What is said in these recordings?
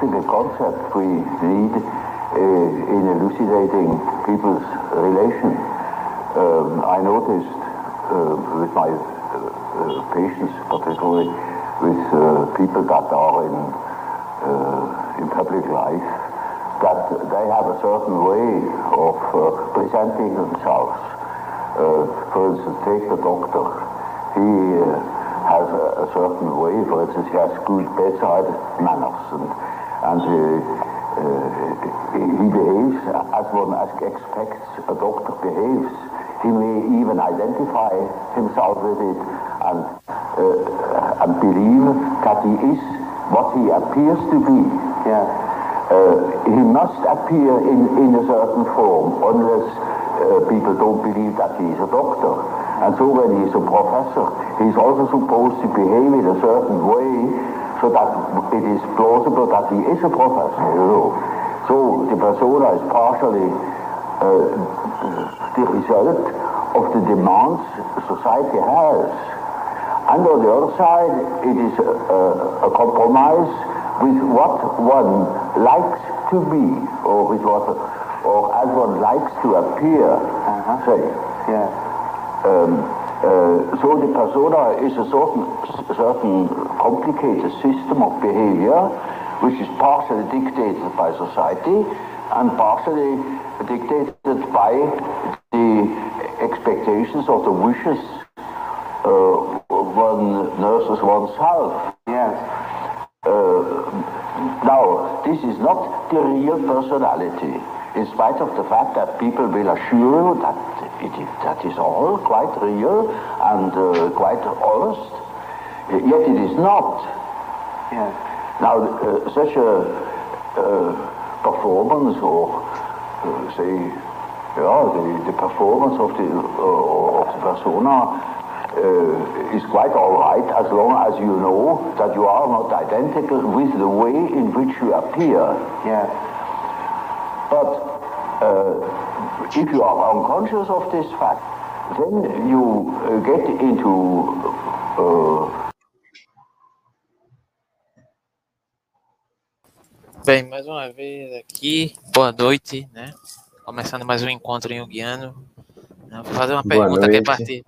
practical concept we need uh, in elucidating people's relation. Um, I noticed uh, with my uh, patients, particularly with people that are in in public life, that they have a certain way of presenting themselves. for instance, take the doctor. He has a, a, certain way. For instance, he has good bedside manners, and and he behaves as one expects a doctor behaves. He may even identify himself with it and uh, and believe that he is what he appears to be. Yeah. Uh, he must appear in, in a certain form unless uh, people don't believe that he is a doctor. And so when he is a professor, he's also supposed to behave in a certain way so that it is plausible that he is a professor, you know. So the persona is partially uh, the result of the demands society has. And on the other side, it is a, a, a compromise with what one likes to be, or with what, or as one likes to appear, uh-huh. say. Yeah. Um, so the persona is a certain, certain complicated system of behavior which is partially dictated by society and partially dictated by the expectations or the wishes uh, one nurses oneself. Yes. Uh, now, this is not the real personality, in spite of the fact that people will assure you that it is, that is all quite real and uh, quite honest. Yet it is not. Yeah. Now, uh, such a uh, performance, or uh, say, yeah, the, the performance of the, uh, of the persona uh, is quite all right as long as you know that you are not identical with the way in which you appear. Yeah. But if you are unconscious of this fact, then you uh, get into uh... Bem, mais uma vez aqui, boa noite, né? Começando mais um encontro em Guiano. Vou fazer uma boa pergunta noite. aqui a partir.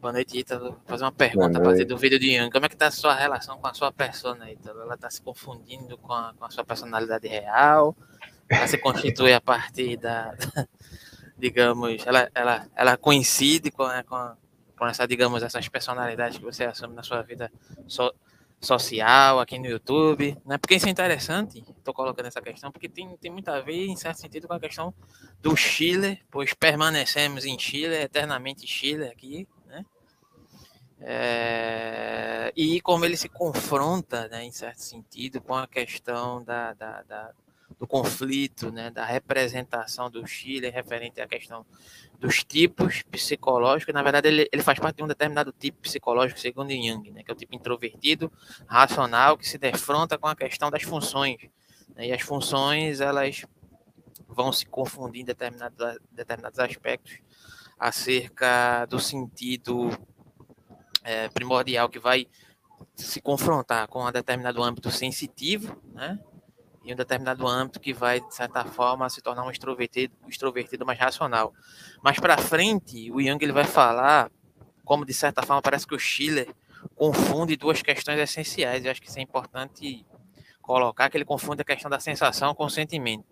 Boa noite, Ítalo. Vou fazer uma pergunta a partir do vídeo de Yang. Como é que tá a sua relação com a sua persona, Ítalo? Ela tá se confundindo com a, com a sua personalidade real? Ela se constitui a partir da, digamos, ela, ela, ela coincide com, né, com, com essa, digamos, essas personalidades que você assume na sua vida so, social, aqui no YouTube, né? Porque isso é interessante, estou colocando essa questão, porque tem, tem muito a ver, em certo sentido, com a questão do Chile, pois permanecemos em Chile, eternamente Chile aqui, né? É, e como ele se confronta, né, em certo sentido, com a questão da, da, da do conflito, né, da representação do Chile referente à questão dos tipos psicológicos. Na verdade, ele, ele faz parte de um determinado tipo psicológico, segundo Jung, né, que é o tipo introvertido, racional, que se defronta com a questão das funções. Né, e as funções, elas vão se confundir em determinados, determinados aspectos acerca do sentido é, primordial que vai se confrontar com um determinado âmbito sensitivo, né? Em um determinado âmbito que vai, de certa forma, se tornar um extrovertido, extrovertido mais racional. Mas para frente, o Jung ele vai falar como, de certa forma, parece que o Schiller confunde duas questões essenciais. Eu acho que isso é importante colocar, que ele confunde a questão da sensação com o sentimento.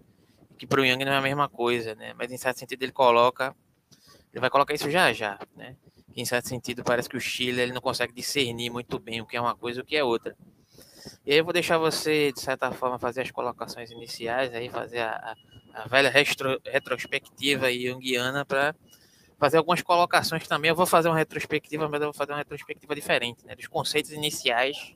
Que para o Jung não é a mesma coisa, né? Mas, em certo sentido, ele coloca... Ele vai colocar isso já já, né? Que, em certo sentido, parece que o Schiller ele não consegue discernir muito bem o que é uma coisa e o que é outra. E aí eu vou deixar você, de certa forma, fazer as colocações iniciais, aí fazer a, a, a velha retro, retrospectiva junguiana para fazer algumas colocações também. Eu vou fazer uma retrospectiva, mas eu vou fazer uma retrospectiva diferente, né? Dos conceitos iniciais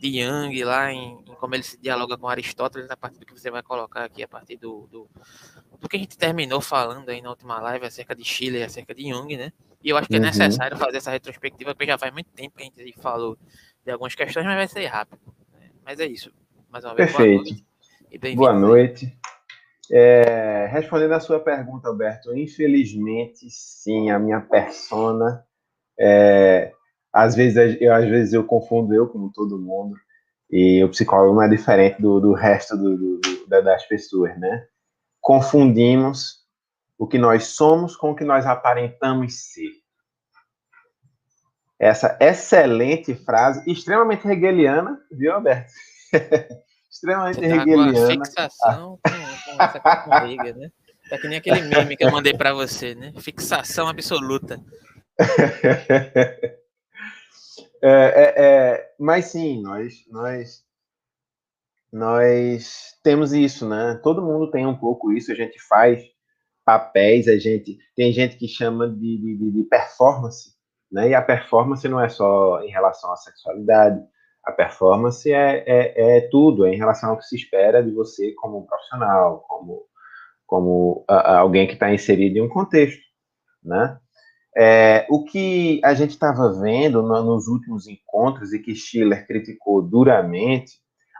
de Jung lá em, em como ele se dialoga com Aristóteles, a partir do que você vai colocar aqui, a partir do, do, do que a gente terminou falando aí na última live acerca de Chile e acerca de Jung, né? E eu acho que é uhum. necessário fazer essa retrospectiva, porque já faz muito tempo que a gente falou de algumas questões, mas vai ser rápido. Mas é isso. Mais uma vez, Perfeito. Boa noite. Boa noite. É, respondendo a sua pergunta, Alberto, infelizmente, sim, a minha persona, é, às, vezes, eu, às vezes eu confundo eu, como todo mundo, E o psicólogo não é diferente do, do resto do, do, das pessoas, né? Confundimos o que nós somos com o que nós aparentamos ser. Essa excelente frase, extremamente hegeliana, viu, Alberto? extremamente Você tá hegeliana. fixação com, com essa barriga, né? É que nem aquele meme que eu mandei para você, né? Fixação absoluta. é, é, é, mas sim, nós, nós, nós temos isso, né? Todo mundo tem um pouco isso. A gente faz papéis, a gente tem gente que chama de, de, de performance, né? E a performance não é só em relação à sexualidade. A performance é, é, é tudo, é em relação ao que se espera de você como profissional, como como a, alguém que está inserido em um contexto, né? É, o que a gente estava vendo no, nos últimos encontros e que Schiller criticou duramente,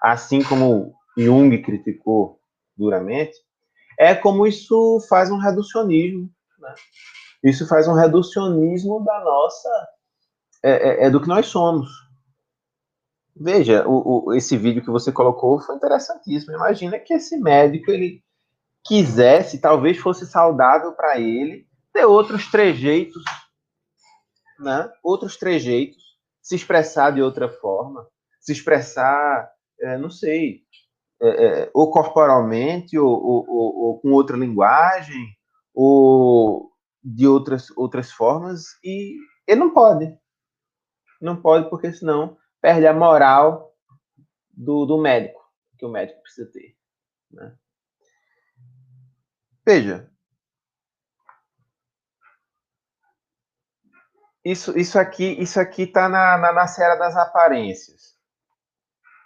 assim como Jung criticou duramente, é como isso faz um reducionismo. Né? Isso faz um reducionismo da nossa. É, é, é do que nós somos. Veja, o, o, esse vídeo que você colocou foi interessantíssimo. Imagina que esse médico ele quisesse, talvez fosse saudável para ele ter outros trejeitos, né? Outros trejeitos, se expressar de outra forma, se expressar, é, não sei, é, é, ou corporalmente, ou, ou, ou, ou, com outra linguagem, ou de outras, outras formas, e ele não pode. Não pode, porque senão perde a moral do, do médico, que o médico precisa ter. Né? Veja. Isso, isso aqui isso aqui está na, na, na das aparências.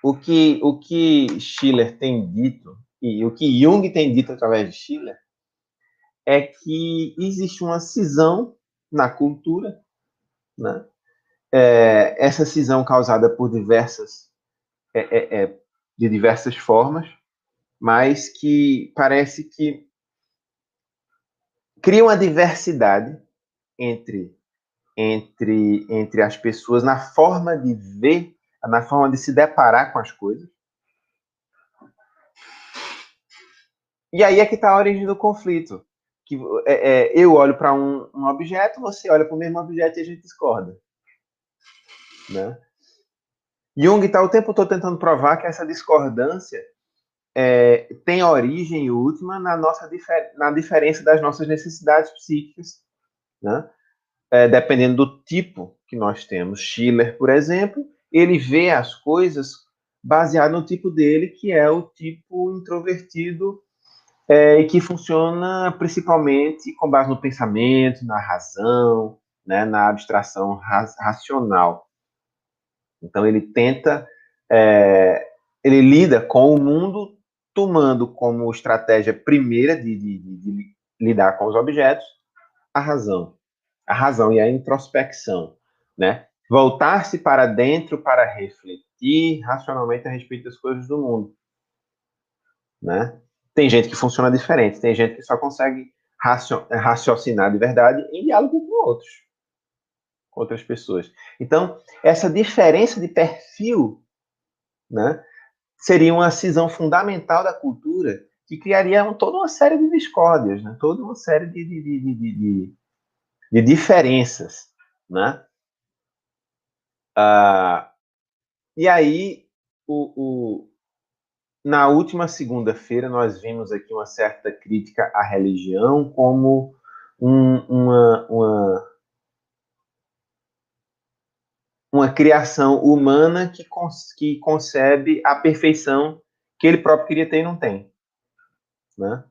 O que, o que Schiller tem dito, e o que Jung tem dito através de Schiller, é que existe uma cisão na cultura, né? É, essa cisão causada por diversas, é, é, é de diversas formas, mas que parece que cria uma diversidade entre, entre, entre as pessoas na forma de ver, na forma de se deparar com as coisas. E aí é que está a origem do conflito. Que, é, é, eu olho para um, um, objeto, você olha para o mesmo objeto e a gente discorda. Né? Jung está o tempo todo tentando provar que essa discordância é, tem origem última na nossa difer na diferença das nossas necessidades psíquicas, né? É, dependendo do tipo que nós temos. Schiller, por exemplo, ele vê as coisas baseado no tipo dele, que é o tipo introvertido é, e que funciona principalmente com base no pensamento, na razão, né, na abstração ra racional. Então ele tenta, é, ele lida com o mundo tomando como estratégia primeira de, de, de, de lidar com os objetos a razão. A razão e a introspecção, né? Voltar-se para dentro para refletir racionalmente a respeito das coisas do mundo, né? Tem gente que funciona diferente, tem gente que só consegue raciocinar de verdade em diálogo com outros, com outras pessoas. Então, essa diferença de perfil, né, seria uma cisão fundamental da cultura que criaria um, toda uma série de discórdias, né? toda uma série de, de, de, de, de diferenças. Né? Ah, e aí, o, o, na última segunda-feira, nós vimos aqui uma certa crítica à religião como um, uma, uma uma criação humana que, que concebe a perfeição que ele próprio queria ter e não tem. Né?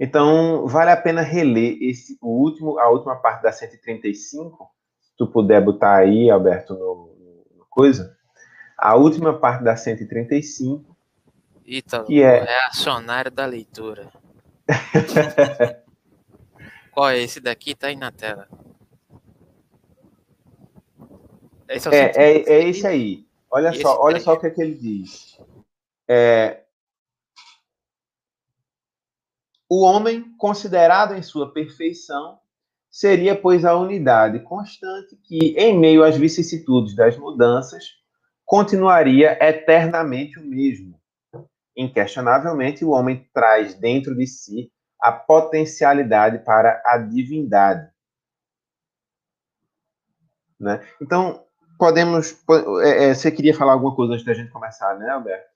Então, vale a pena reler esse, o último, a última parte da 135, se tu puder botar aí, Alberto, no, no coisa. A última parte da 135. Ítalo, que é reacionário da leitura. Qual é esse daqui? Tá aí na tela. Esse é, é, é, é, esse aí. Olha e só, olha só o que, é que ele diz. É, o homem, considerado em sua perfeição, seria, pois, a unidade constante que, em meio às vicissitudes das mudanças, continuaria eternamente o mesmo. Inquestionavelmente, o homem traz dentro de si a potencialidade para a divindade. Né? Então, podemos. É, é, você queria falar alguma coisa antes da gente começar, né, Alberto?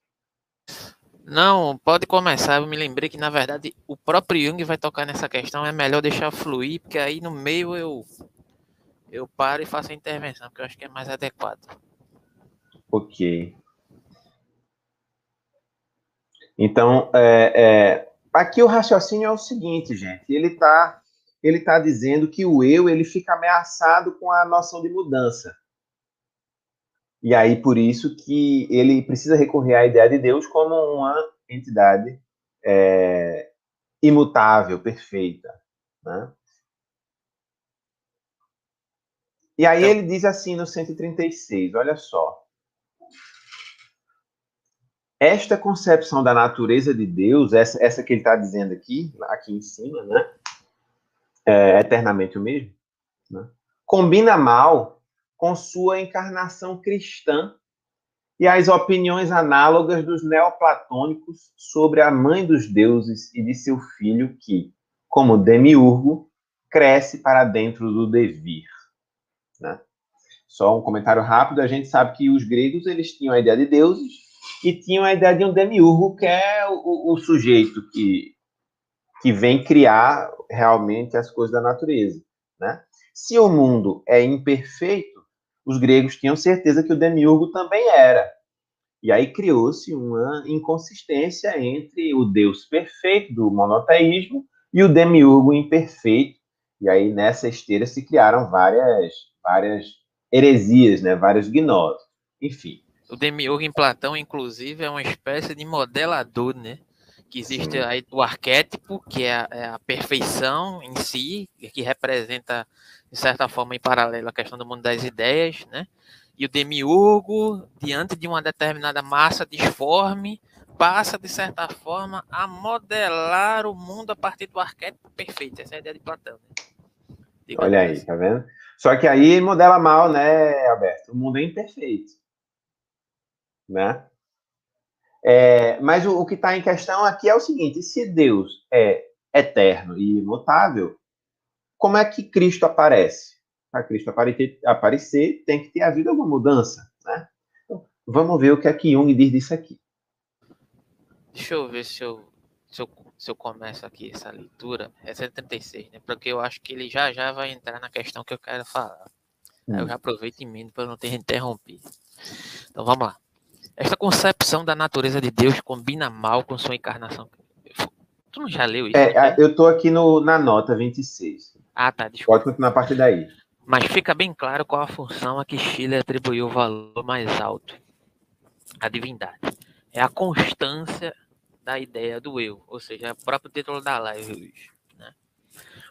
Não, pode começar. Eu me lembrei que, na verdade, o próprio Jung vai tocar nessa questão. É melhor deixar fluir, porque aí no meio eu, eu paro e faço a intervenção, porque eu acho que é mais adequado. Ok. Então, é, é, aqui o raciocínio é o seguinte, gente. Ele está ele tá dizendo que o eu ele fica ameaçado com a noção de mudança. E aí, por isso que ele precisa recorrer à ideia de Deus como uma entidade é, imutável, perfeita. Né? E aí ele diz assim no 136, olha só. Esta concepção da natureza de Deus, essa, essa que ele está dizendo aqui, aqui em cima, né? É, eternamente o mesmo, né? combina mal com sua encarnação cristã e as opiniões análogas dos neoplatônicos sobre a mãe dos deuses e de seu filho que, como demiurgo, cresce para dentro do devir. Né? Só um comentário rápido, a gente sabe que os gregos eles tinham a ideia de deuses e tinham a ideia de um demiurgo, que é o, o sujeito que, que vem criar realmente as coisas da natureza. Né? Se o mundo é imperfeito, os gregos tinham certeza que o demiurgo também era. E aí criou-se uma inconsistência entre o Deus perfeito do monoteísmo e o demiurgo imperfeito. E aí nessa esteira se criaram várias várias heresias, né, vários gnoses. Enfim. O demiurgo em Platão, inclusive, é uma espécie de modelador, né? Que existe aí o arquétipo, que é a, é a perfeição em si, que representa de certa forma, em paralelo à questão do mundo das ideias, né? E o demiurgo, diante de uma determinada massa disforme, passa, de certa forma, a modelar o mundo a partir do arquétipo perfeito. Essa é a ideia de Platão. Né? Olha aí, assim. tá vendo? Só que aí modela mal, né, Alberto? O mundo é imperfeito. Né? É, mas o, o que está em questão aqui é o seguinte: se Deus é eterno e imutável, como é que Cristo aparece? Para Cristo aparecer, aparecer, tem que ter havido alguma mudança, né? Então, vamos ver o que é que Jung diz disso aqui. Deixa eu ver se eu, se eu, se eu começo aqui essa leitura. É 136, né? Porque eu acho que ele já já vai entrar na questão que eu quero falar. Hum. Eu já aproveito e emendo para não ter interrompido. Então vamos lá. Esta concepção da natureza de Deus combina mal com sua encarnação. Tu não já leu isso? É, né? eu estou aqui no, na nota 26. Ah, tá. Desculpa. Pode continuar a partir daí. Mas fica bem claro qual a função a que Chile atribuiu o valor mais alto à divindade. É a constância da ideia do eu, ou seja, é o próprio título da live hoje. Né?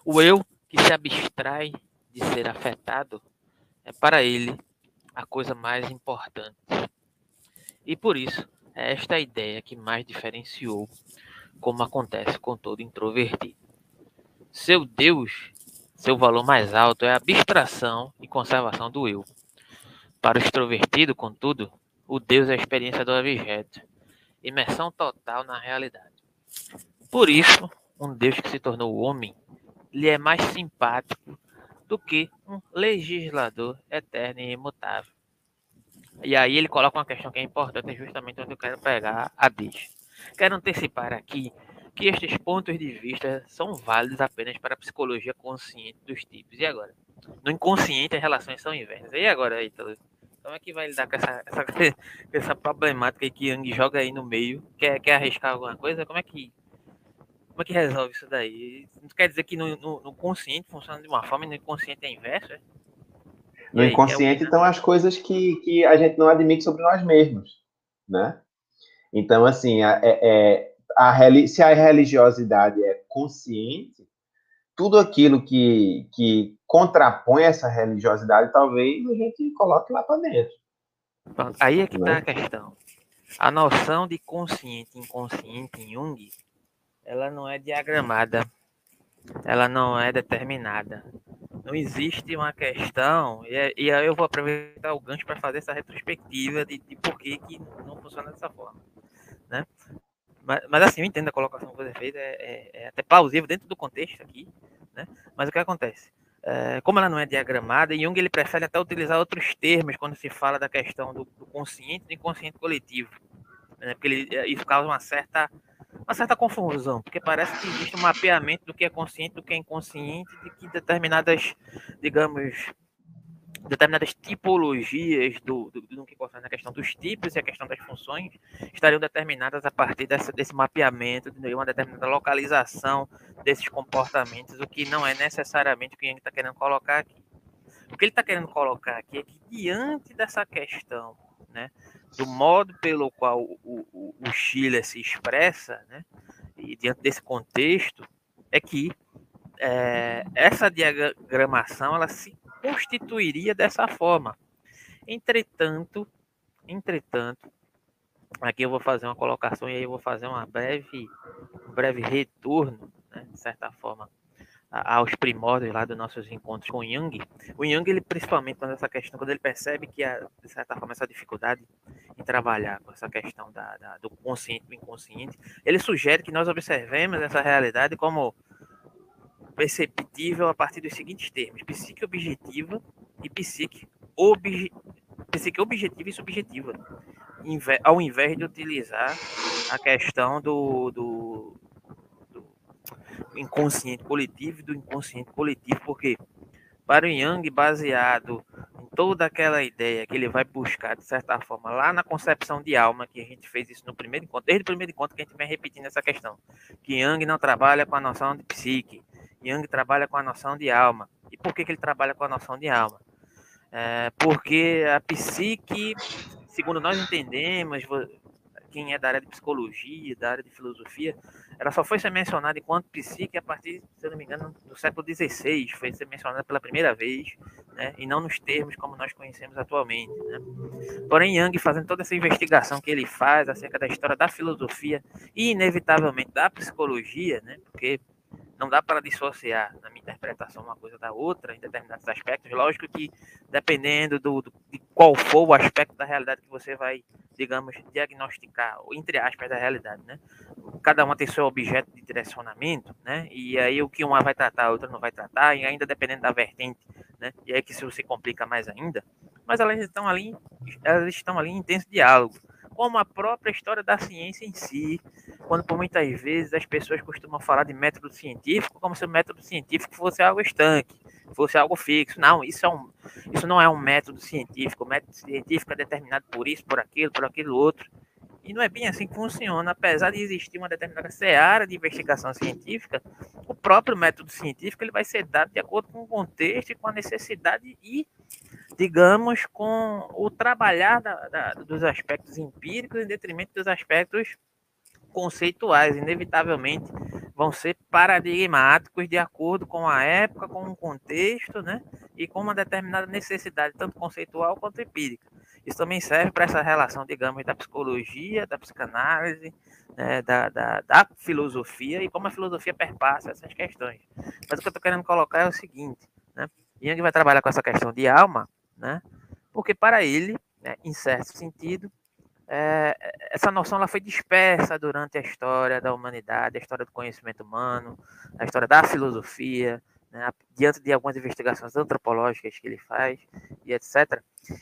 O eu que se abstrai de ser afetado é para ele a coisa mais importante. E por isso, é esta ideia que mais diferenciou como acontece com todo introvertido. Seu Deus seu valor mais alto é a abstração e conservação do eu. Para o extrovertido, contudo, o Deus é a experiência do objeto, imersão total na realidade. Por isso, um Deus que se tornou homem lhe é mais simpático do que um legislador eterno e imutável. E aí ele coloca uma questão que é importante, justamente onde eu quero pegar a deixa. Quero antecipar aqui que estes pontos de vista são válidos apenas para a psicologia consciente dos tipos. E agora? No inconsciente, as relações são inversas. E agora, Ítalo? Como é que vai lidar com essa, essa, essa problemática que Yang joga aí no meio? Quer, quer arriscar alguma coisa? Como é que como é que resolve isso daí? Não quer dizer que no, no, no consciente funciona de uma forma e no inconsciente é inverso? É? No aí, inconsciente estão as coisas que, que a gente não admite sobre nós mesmos, né? Então, assim, é, é, a, se a religiosidade é consciente, tudo aquilo que, que contrapõe essa religiosidade, talvez a gente coloque lá para dentro. Aí é que está né? a questão. A noção de consciente e inconsciente em Jung, ela não é diagramada, ela não é determinada, não existe uma questão, e, e aí eu vou aproveitar o gancho para fazer essa retrospectiva de, de por que, que não funciona dessa forma. Né? Mas, mas assim, eu entendo a colocação que você fez, é, é, é até plausível dentro do contexto aqui, né? mas o que acontece? É, como ela não é diagramada, Jung ele prefere até utilizar outros termos quando se fala da questão do, do consciente e do inconsciente coletivo, né? porque ele, é, isso causa uma certa uma certa confusão, porque parece que existe um mapeamento do que é consciente, do que é inconsciente, de que determinadas, digamos, determinadas tipologias do, do, do que concerne a questão dos tipos e a questão das funções estariam determinadas a partir dessa, desse mapeamento, de uma determinada localização desses comportamentos, o que não é necessariamente o que a gente está querendo colocar aqui. O que ele está querendo colocar aqui é que diante dessa questão, né, do modo pelo qual o, o, o Chile se expressa, né, e diante desse contexto, é que é, essa diagramação ela se constituiria dessa forma. Entretanto, entretanto, aqui eu vou fazer uma colocação e aí eu vou fazer uma breve, um breve retorno, né, de certa forma, aos primórdios lá dos nossos encontros com o Jung, o Jung, ele principalmente quando essa questão, quando ele percebe que, a, de certa forma, essa dificuldade em trabalhar com essa questão da, da, do consciente do inconsciente, ele sugere que nós observemos essa realidade como perceptível a partir dos seguintes termos: psique objetiva e psique, obje, psique objetiva e subjetiva, ao invés de utilizar a questão do, do inconsciente coletivo e do inconsciente coletivo, porque para o Yang, baseado em toda aquela ideia que ele vai buscar, de certa forma, lá na concepção de alma, que a gente fez isso no primeiro encontro, desde o primeiro encontro que a gente vem repetindo essa questão, que Yang não trabalha com a noção de psique, Yang trabalha com a noção de alma. E por que, que ele trabalha com a noção de alma? É porque a psique, segundo nós entendemos, quem é da área de psicologia, da área de filosofia, ela só foi ser mencionada enquanto psique a partir, se não me engano, do século XVI, foi ser mencionada pela primeira vez, né, e não nos termos como nós conhecemos atualmente. Né. Porém, Young, fazendo toda essa investigação que ele faz acerca da história da filosofia e, inevitavelmente, da psicologia, né, porque não dá para dissociar, na minha interpretação, uma coisa da outra em determinados aspectos. Lógico que, dependendo do, do, de qual for o aspecto da realidade que você vai, digamos, diagnosticar, entre aspas, da realidade, né? Cada uma tem seu objeto de direcionamento, né? E aí o que uma vai tratar, a outra não vai tratar, e ainda dependendo da vertente, né? E aí que isso se complica mais ainda. Mas elas estão ali, elas estão ali em intenso diálogo como a própria história da ciência em si, quando por muitas vezes as pessoas costumam falar de método científico como se o método científico fosse algo estanque, fosse algo fixo. Não, isso, é um, isso não é um método científico. O método científico é determinado por isso, por aquilo, por aquilo outro. E não é bem assim que funciona. Apesar de existir uma determinada seara de investigação científica, o próprio método científico ele vai ser dado de acordo com o contexto e com a necessidade e digamos, com o trabalhar da, da, dos aspectos empíricos em detrimento dos aspectos conceituais, inevitavelmente vão ser paradigmáticos de acordo com a época, com o contexto, né? E com uma determinada necessidade, tanto conceitual quanto empírica. Isso também serve para essa relação, digamos, da psicologia, da psicanálise, né? da, da, da, filosofia e como a filosofia perpassa essas questões. Mas o que eu estou querendo colocar é o seguinte, né? Jung vai trabalhar com essa questão de alma né? Porque para ele, né, em certo sentido, é, essa noção ela foi dispersa durante a história da humanidade, a história do conhecimento humano, a história da filosofia, né, diante de algumas investigações antropológicas que ele faz e etc.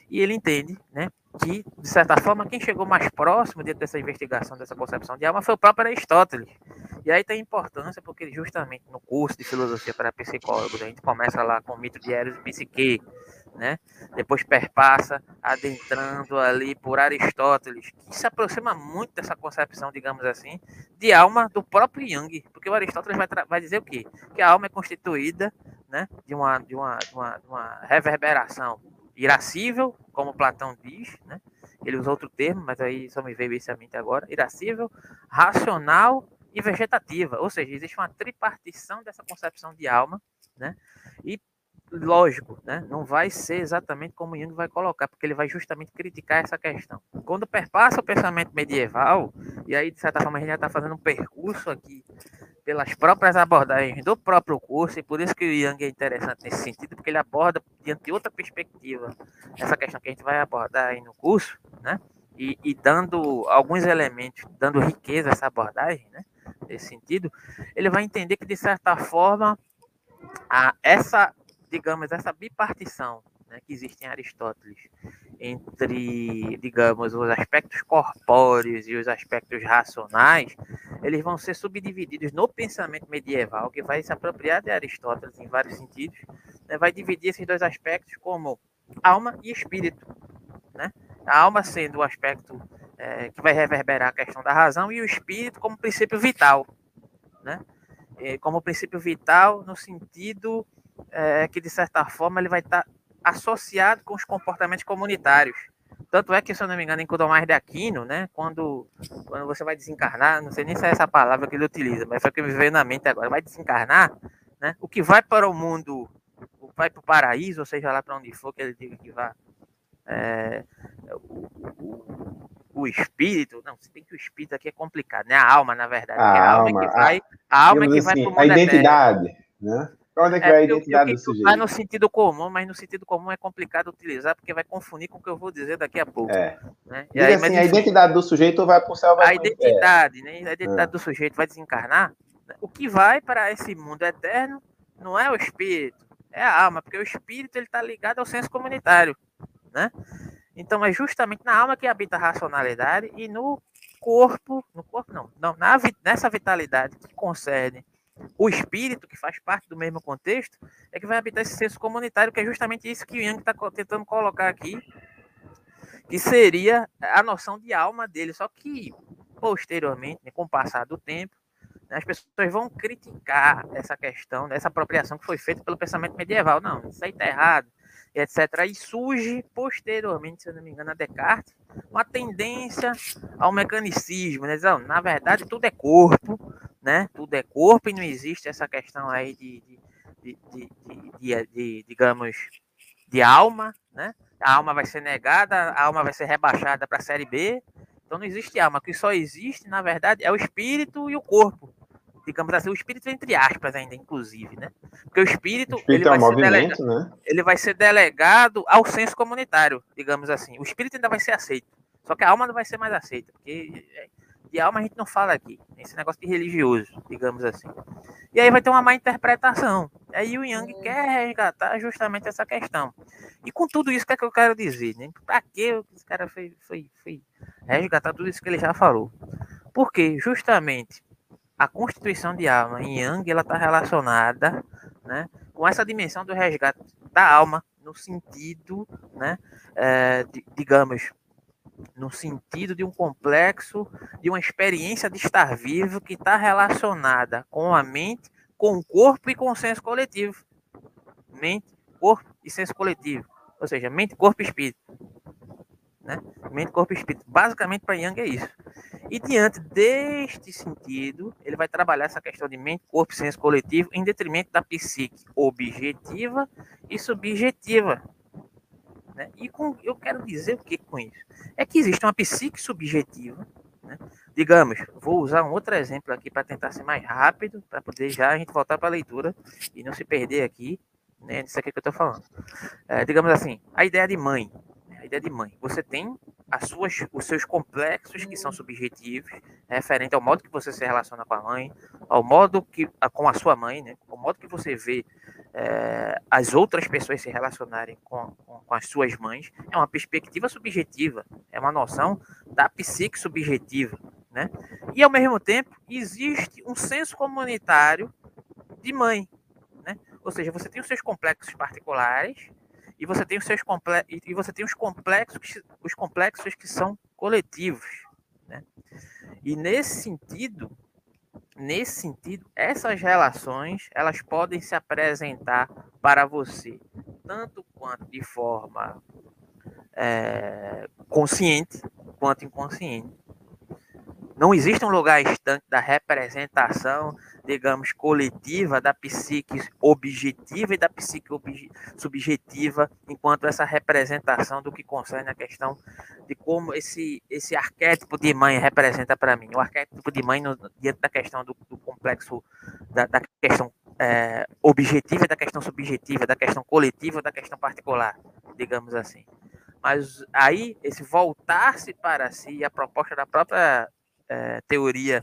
E ele entende, né, que de certa forma quem chegou mais próximo dentro dessa investigação, dessa concepção de alma foi o próprio Aristóteles. E aí tem importância porque justamente no curso de filosofia para psicólogos a gente começa lá com o mito de Eros e Psique, né? Depois perpassa adentrando ali por Aristóteles, que se aproxima muito dessa concepção, digamos assim, de alma do próprio Jung, porque o Aristóteles vai, vai dizer o quê? Que a alma é constituída, né, de uma de uma, de uma, de uma reverberação irascível, como Platão diz, né? Ele usa outro termo, mas aí só me veio esse a mente agora, irascível, racional e vegetativa, ou seja, existe uma tripartição dessa concepção de alma, né? E lógico, né? Não vai ser exatamente como Jung vai colocar, porque ele vai justamente criticar essa questão. Quando perpassa o pensamento medieval, e aí, de certa forma, a gente já está fazendo um percurso aqui pelas próprias abordagens do próprio curso, e por isso que o Jung é interessante nesse sentido, porque ele aborda diante de outra perspectiva essa questão que a gente vai abordar aí no curso, né? E, e dando alguns elementos, dando riqueza a essa abordagem, né? Nesse sentido, ele vai entender que, de certa forma, a, essa digamos, essa bipartição né, que existe em Aristóteles entre, digamos, os aspectos corpóreos e os aspectos racionais, eles vão ser subdivididos no pensamento medieval, que vai se apropriar de Aristóteles em vários sentidos, né, vai dividir esses dois aspectos como alma e espírito. Né? A alma sendo o aspecto é, que vai reverberar a questão da razão e o espírito como princípio vital. Né? É, como princípio vital no sentido é, que, de certa forma, ele vai estar tá associado com os comportamentos comunitários. Tanto é que, se eu não me engano, em Cudomar de Aquino, né, quando, quando você vai desencarnar, não sei nem se é essa palavra que ele utiliza, mas foi o que me veio na mente agora, vai desencarnar, né, o que vai para o mundo, vai para o paraíso, ou seja lá para onde for que ele diga que vá, é, o, o, o, espírito, não, se bem que o espírito aqui é complicado, né, a alma, na verdade, a, é a alma, alma que vai, a alma é que vai assim, para o mundo A identidade, eterno. né? Onde é que é, a identidade do sujeito? No sentido comum, mas no sentido comum é complicado utilizar porque vai confundir com o que eu vou dizer daqui a pouco. É. Né? E aí, assim, mas, a identidade do sujeito vai para o céu, vai A identidade, né? A identidade é. do sujeito vai desencarnar. Né? O que vai para esse mundo eterno não é o espírito, é a alma, porque o espírito ele está ligado ao senso comunitário, né? Então é justamente na alma que habita a racionalidade e no corpo, no corpo não, não na, nessa vitalidade que concerne o espírito, que faz parte do mesmo contexto, é que vai habitar esse senso comunitário, que é justamente isso que o Yang está tentando colocar aqui, que seria a noção de alma dele. Só que, posteriormente, né, com o passar do tempo, né, as pessoas vão criticar essa questão, né, essa apropriação que foi feita pelo pensamento medieval. Não, isso aí está errado, etc. E surge, posteriormente, se eu não me engano, a Descartes, uma tendência ao mecanicismo. Né? Na verdade, tudo é corpo, né? Tudo é corpo e não existe essa questão aí de, de, de, de, de digamos, de alma, né? A alma vai ser negada, a alma vai ser rebaixada para a série B. Então não existe alma. O que só existe, na verdade, é o espírito e o corpo. Digamos assim, o espírito entre aspas ainda, inclusive, né? Porque o espírito, o espírito ele, é vai ser delegado, né? ele vai ser delegado ao senso comunitário, digamos assim. O espírito ainda vai ser aceito. Só que a alma não vai ser mais aceita, porque de alma a gente não fala aqui. Esse negócio de religioso, digamos assim. E aí vai ter uma má interpretação. Aí o Yang hum. quer resgatar justamente essa questão. E com tudo isso, o que é que eu quero dizer? Né? Para que esse cara foi, foi, foi resgatar tudo isso que ele já falou? Porque justamente a constituição de alma em Yang ela está relacionada né, com essa dimensão do resgate da alma no sentido, né, é, de, digamos, no sentido de um complexo, de uma experiência de estar vivo que está relacionada com a mente, com o corpo e com o senso coletivo. Mente, corpo e senso coletivo. Ou seja, mente, corpo e espírito. Né? Mente, corpo e espírito. Basicamente, para Young é isso. E diante deste sentido, ele vai trabalhar essa questão de mente, corpo e senso coletivo em detrimento da psique objetiva e subjetiva né? E com, eu quero dizer o que com isso? É que existe uma psique subjetiva. Né? Digamos, vou usar um outro exemplo aqui para tentar ser mais rápido, para poder já a gente voltar para a leitura e não se perder aqui né, nisso aqui que eu estou falando. É, digamos assim, a ideia de mãe. Né? A ideia de mãe. Você tem as suas, os seus complexos que são subjetivos, referente ao modo que você se relaciona com a mãe, ao modo que com a sua mãe, né, ao modo que você vê é, as outras pessoas se relacionarem com, com, com, as suas mães, é uma perspectiva subjetiva, é uma noção da psique subjetiva. Né? E, ao mesmo tempo, existe um senso comunitário de mãe. Né? Ou seja, você tem os seus complexos particulares e você tem os seus comple e você tem os complexos, os complexos que são coletivos. Né? E nesse sentido, nesse sentido, essas relações elas podem se apresentar para você tanto quanto de forma é, consciente quanto inconsciente. Não existe um lugar estanque da representação, digamos, coletiva da psique objetiva e da psique subjetiva, enquanto essa representação do que concerne a questão de como esse, esse arquétipo de mãe representa para mim. O arquétipo de mãe, no, diante da questão do, do complexo, da, da questão é, objetiva da questão subjetiva, da questão coletiva da questão particular, digamos assim. Mas aí, esse voltar-se para si, a proposta da própria é, teoria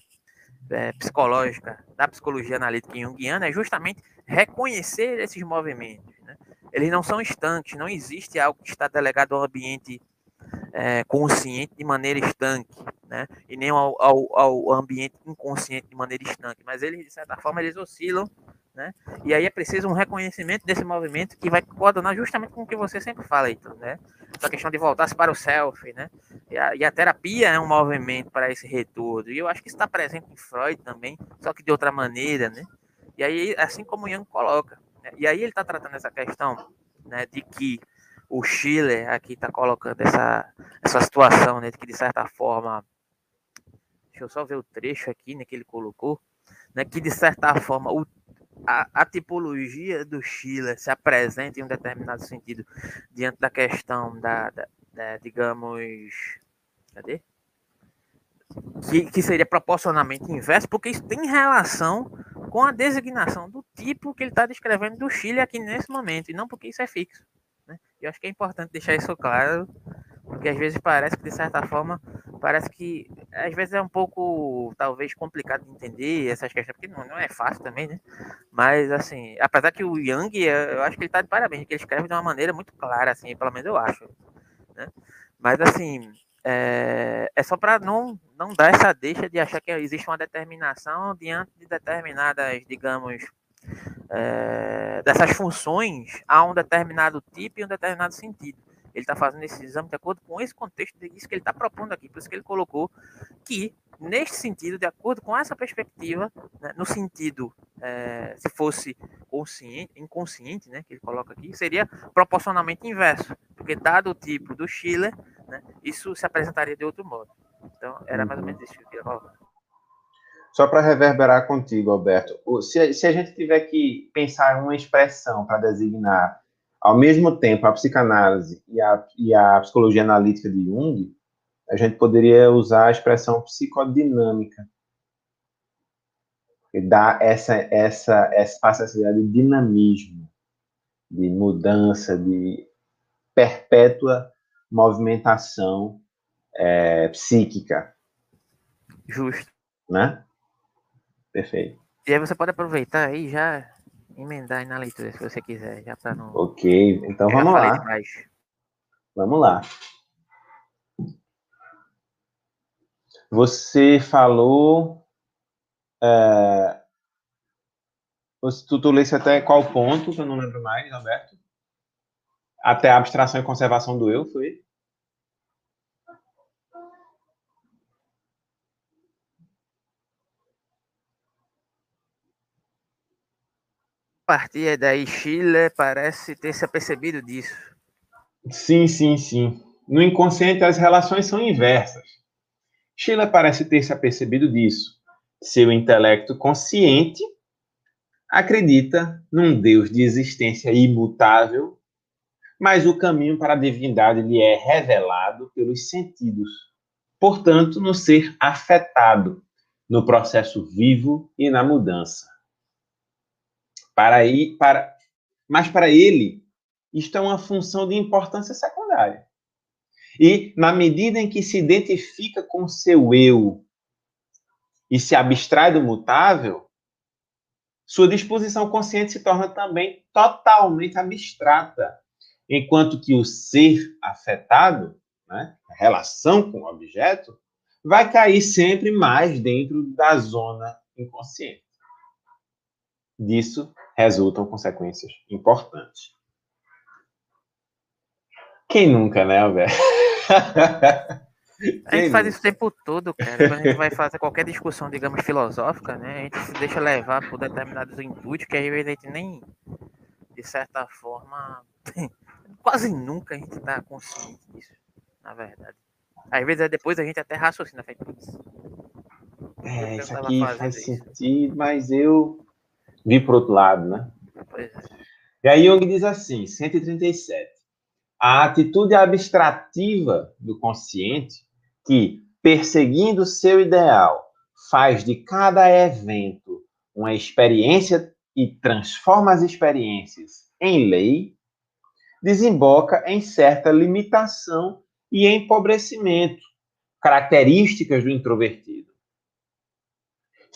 é, psicológica, da psicologia analítica junguiana, é justamente reconhecer esses movimentos. Né? Eles não são estanques, não existe algo que está delegado ao ambiente é, consciente de maneira estanque, né? e nem ao, ao, ao, ambiente inconsciente de maneira estanque, mas eles, de certa forma, eles oscilam, né? e aí é preciso um reconhecimento desse movimento que vai coordenar justamente com o que você sempre fala, Heitor, né? essa questão de voltar-se para o self, né? E a, e a, terapia é um movimento para esse retorno. E eu acho que está presente em Freud também, só que de outra maneira, né? E aí, assim como Jung coloca. Né? E aí ele está tratando essa questão né, de que o Schiller aqui está colocando essa, essa situação, né, que de certa forma, deixa eu só ver o trecho aqui, né, que ele colocou, né, que de certa forma o a, a, tipologia do Schiller se apresenta em um determinado sentido diante da questão da, da, da digamos, cadê? Que, que seria proporcionalmente inverso, porque isso tem relação com a designação do tipo que ele está descrevendo do Chile aqui nesse momento, e não porque isso é fixo. Eu acho que é importante deixar isso claro, porque às vezes parece que, de certa forma, parece que às vezes é um pouco, talvez, complicado de entender essas questões, porque não, não é fácil também, né? Mas, assim, apesar que o Young, eu acho que ele tá de parabéns, que ele escreve de uma maneira muito clara, assim, pelo menos eu acho, né? Mas, assim, é, é só para não, não dar essa deixa de achar que existe uma determinação diante de determinadas, digamos, é, dessas funções a um determinado tipo e um determinado sentido. Ele está fazendo esse exame de acordo com esse contexto disso que ele está propondo aqui. Por isso que ele colocou que, neste sentido, de acordo com essa perspectiva, né, no sentido, é, se fosse consciente, inconsciente, né, que ele coloca aqui, seria proporcionalmente inverso. Porque, dado o tipo do Schiller, né, isso se apresentaria de outro modo. Então, era mais ou menos isso que eu queria colocar. Só para reverberar contigo, Alberto, se, se a gente tiver que pensar uma expressão para designar ao mesmo tempo, a psicanálise e a, e a psicologia analítica de Jung, a gente poderia usar a expressão psicodinâmica, que dá essa, essa, essa facilidade de dinamismo, de mudança, de perpétua movimentação é, psíquica. Justo. Né? Perfeito. E aí você pode aproveitar aí já emendar aí na leitura, se você quiser, já para não. Ok, então vamos lá. Vamos lá. Você falou. É, tu, tu lesse até qual ponto, que eu não lembro mais, Alberto? Até a abstração e conservação do eu, foi? Partir daí, Chile parece ter se apercebido disso. Sim, sim, sim. No inconsciente, as relações são inversas. Chile parece ter se apercebido disso. Seu intelecto consciente acredita num Deus de existência imutável, mas o caminho para a divindade lhe é revelado pelos sentidos. Portanto, no ser afetado, no processo vivo e na mudança. Para ir, para, mas para ele, isto é uma função de importância secundária. E na medida em que se identifica com seu eu e se abstrai do mutável, sua disposição consciente se torna também totalmente abstrata, enquanto que o ser afetado, né, a relação com o objeto, vai cair sempre mais dentro da zona inconsciente. Disso resultam consequências importantes. Quem nunca, né, Alberto? A gente faz isso o tempo todo, cara. Quando a gente vai fazer qualquer discussão, digamos, filosófica, né? A gente se deixa levar por determinados intuitos que às vezes a gente nem, de certa forma, quase nunca a gente está consciente disso, na verdade. Às vezes é depois a gente até raciocina, faz É, isso aqui faz isso. sentido, mas eu vi para outro lado, né? É. E aí Jung diz assim, 137. A atitude abstrativa do consciente que, perseguindo seu ideal, faz de cada evento uma experiência e transforma as experiências em lei, desemboca em certa limitação e empobrecimento, características do introvertido.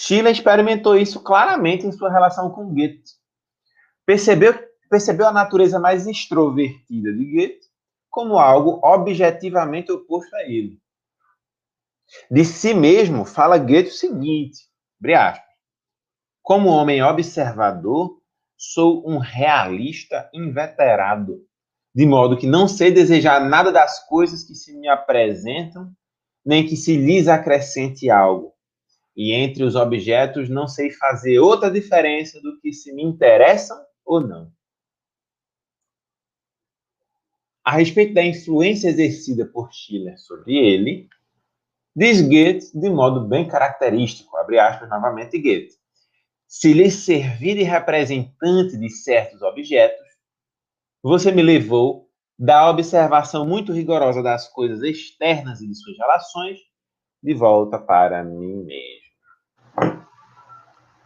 Schiller experimentou isso claramente em sua relação com Goethe. Percebeu, percebeu a natureza mais extrovertida de Goethe como algo objetivamente oposto a ele. De si mesmo, fala Goethe o seguinte, aspas, como homem observador, sou um realista inveterado, de modo que não sei desejar nada das coisas que se me apresentam, nem que se lhes acrescente algo. E entre os objetos não sei fazer outra diferença do que se me interessam ou não. A respeito da influência exercida por Schiller sobre ele, diz Goethe de modo bem característico, abre aspas novamente Goethe. Se lhe servir de representante de certos objetos, você me levou da observação muito rigorosa das coisas externas e de suas relações de volta para mim mesmo.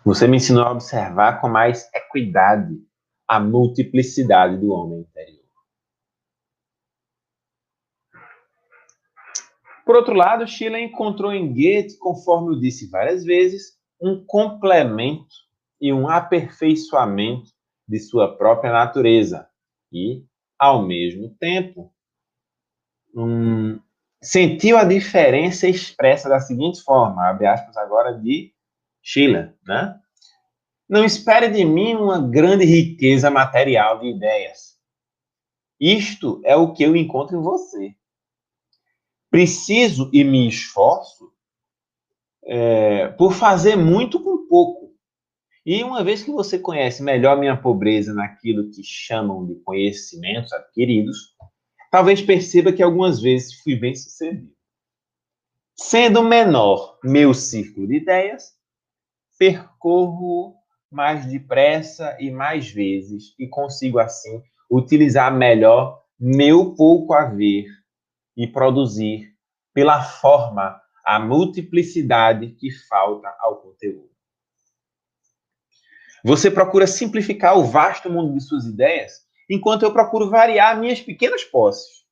Você me ensinou a observar com mais equidade a multiplicidade do homem interior. Por outro lado, Schiller encontrou em Goethe, conforme eu disse várias vezes, um complemento e um aperfeiçoamento de sua própria natureza e, ao mesmo tempo, um, sentiu a diferença expressa da seguinte forma, abre aspas agora de Schiller, né? Não espere de mim uma grande riqueza material de ideias. Isto é o que eu encontro em você. Preciso e me esforço é, por fazer muito com pouco. E uma vez que você conhece melhor minha pobreza naquilo que chamam de conhecimentos adquiridos, talvez perceba que algumas vezes fui bem sucedido. Sendo menor meu círculo de ideias, percorro mais depressa e mais vezes e consigo assim utilizar melhor meu pouco haver e produzir pela forma a multiplicidade que falta ao conteúdo. Você procura simplificar o vasto mundo de suas ideias, enquanto eu procuro variar minhas pequenas posses.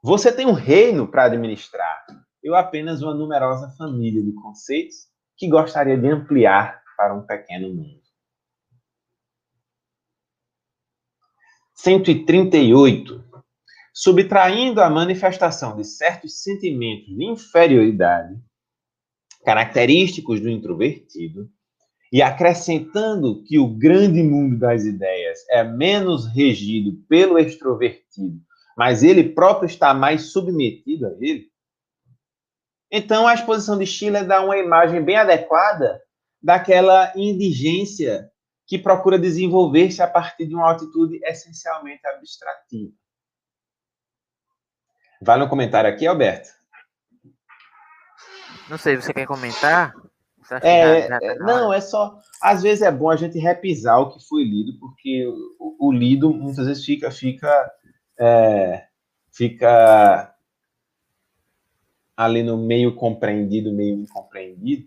Você tem um reino para administrar, eu apenas uma numerosa família de conceitos que gostaria de ampliar para um pequeno mundo. 138 subtraindo a manifestação de certos sentimentos de inferioridade, característicos do introvertido, e acrescentando que o grande mundo das ideias é menos regido pelo extrovertido, mas ele próprio está mais submetido a ele, então a exposição de Schiller dá uma imagem bem adequada daquela indigência que procura desenvolver-se a partir de uma atitude essencialmente abstrativa. Vale um comentário aqui, Alberto? Não sei, você quer comentar? Você é, já tá não, é só. Às vezes é bom a gente repisar o que foi lido, porque o, o lido muitas vezes fica, fica, é, fica ali no meio compreendido, meio incompreendido.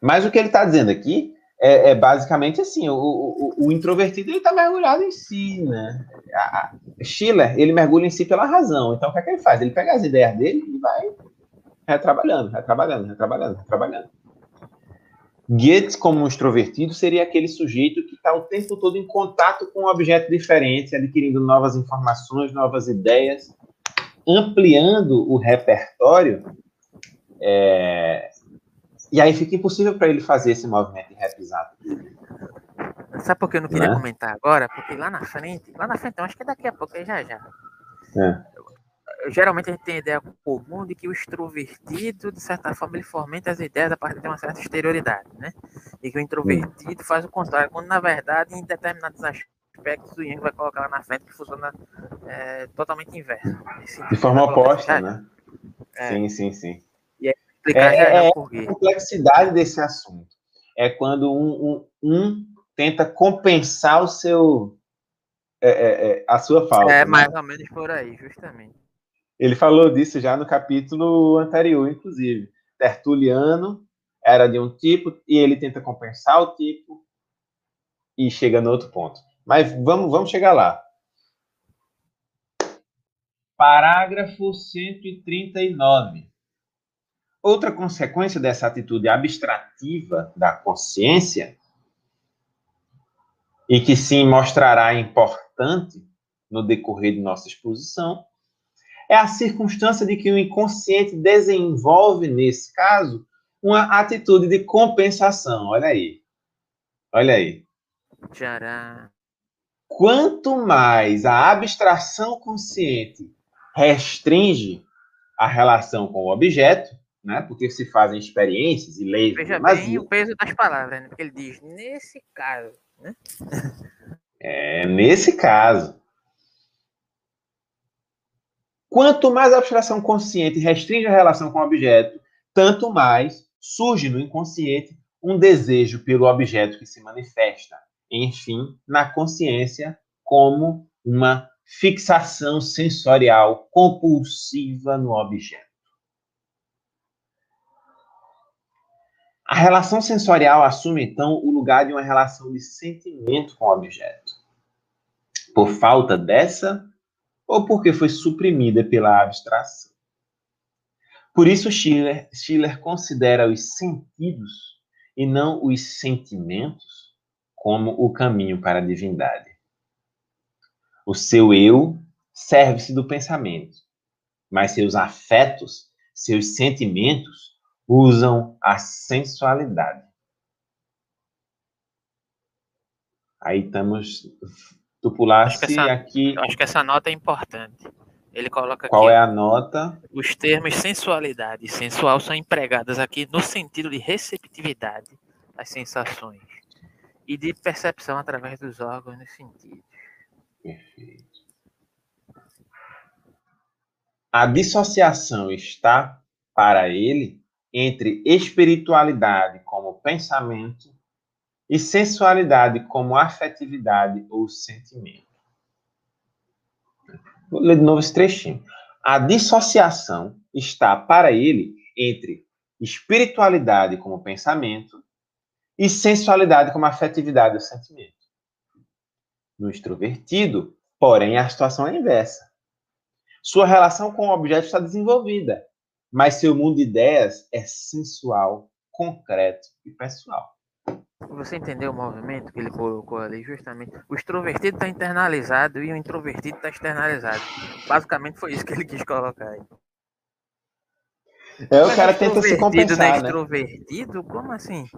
Mas o que ele está dizendo aqui é, é, basicamente assim, o, o, o introvertido ele está mergulhado em si, né? A, Schiller, ele mergulha em si pela razão. Então, o que é que ele faz? Ele pega as ideias dele e vai retrabalhando, retrabalhando, retrabalhando, retrabalhando. Goethe, como um extrovertido, seria aquele sujeito que está o tempo todo em contato com um objeto diferente, adquirindo novas informações, novas ideias, ampliando o repertório é, e aí fica impossível para ele fazer esse movimento de repisado. Sabe por que eu não queria né? comentar agora? Porque lá na frente, lá na frente, eu acho que daqui a pouco, já já. É. Eu, geralmente a gente tem a ideia comum de que o extrovertido, de certa forma, ele fomenta as ideias a partir de uma certa exterioridade, né? E que o introvertido faz o contrário, quando na verdade, em determinados aspectos, o Yang vai colocar lá na frente que funciona é, totalmente inverso. De forma oposta, né? É. Sim, sim, sim. E aí explicar é, é a complexidade desse assunto. É quando um, um, um tenta compensar o seu é, é, é a sua falta. É né? mais ou menos por aí, justamente. Ele falou disso já no capítulo anterior, inclusive. Tertuliano era de um tipo e ele tenta compensar o tipo e chega no outro ponto. Mas vamos, vamos chegar lá. Parágrafo 139. Outra consequência dessa atitude abstrativa da consciência, e que sim mostrará importante no decorrer de nossa exposição, é a circunstância de que o inconsciente desenvolve, nesse caso, uma atitude de compensação. Olha aí. Olha aí. Tcharam. Quanto mais a abstração consciente restringe a relação com o objeto, né? Porque se fazem experiências e leis. Veja bem o peso das palavras, né? Porque ele diz nesse caso, né? É nesse caso. Quanto mais a abstração consciente restringe a relação com o objeto, tanto mais surge no inconsciente um desejo pelo objeto que se manifesta, enfim, na consciência como uma fixação sensorial compulsiva no objeto. A relação sensorial assume, então, o lugar de uma relação de sentimento com o objeto. Por falta dessa, ou porque foi suprimida pela abstração. Por isso, Schiller, Schiller considera os sentidos e não os sentimentos como o caminho para a divindade. O seu eu serve-se do pensamento, mas seus afetos, seus sentimentos usam a sensualidade. Aí estamos. Tu pulaste aqui. Acho que essa nota é importante. Ele coloca Qual é a nota? Os termos sensualidade e sensual são empregados aqui no sentido de receptividade das sensações e de percepção através dos órgãos nos sentidos. Perfeito. A dissociação está, para ele, entre espiritualidade como pensamento e sensualidade como afetividade ou sentimento. Vou ler de novo esse trechinho. A dissociação está para ele entre espiritualidade como pensamento e sensualidade como afetividade ou sentimento. No extrovertido, porém, a situação é inversa. Sua relação com o objeto está desenvolvida, mas seu mundo de ideias é sensual, concreto e pessoal. Você entendeu o movimento que ele colocou ali? Justamente. O extrovertido está internalizado e o introvertido está externalizado. Basicamente foi isso que ele quis colocar aí. É, o cara tenta se compensar, né? extrovertido? Como assim?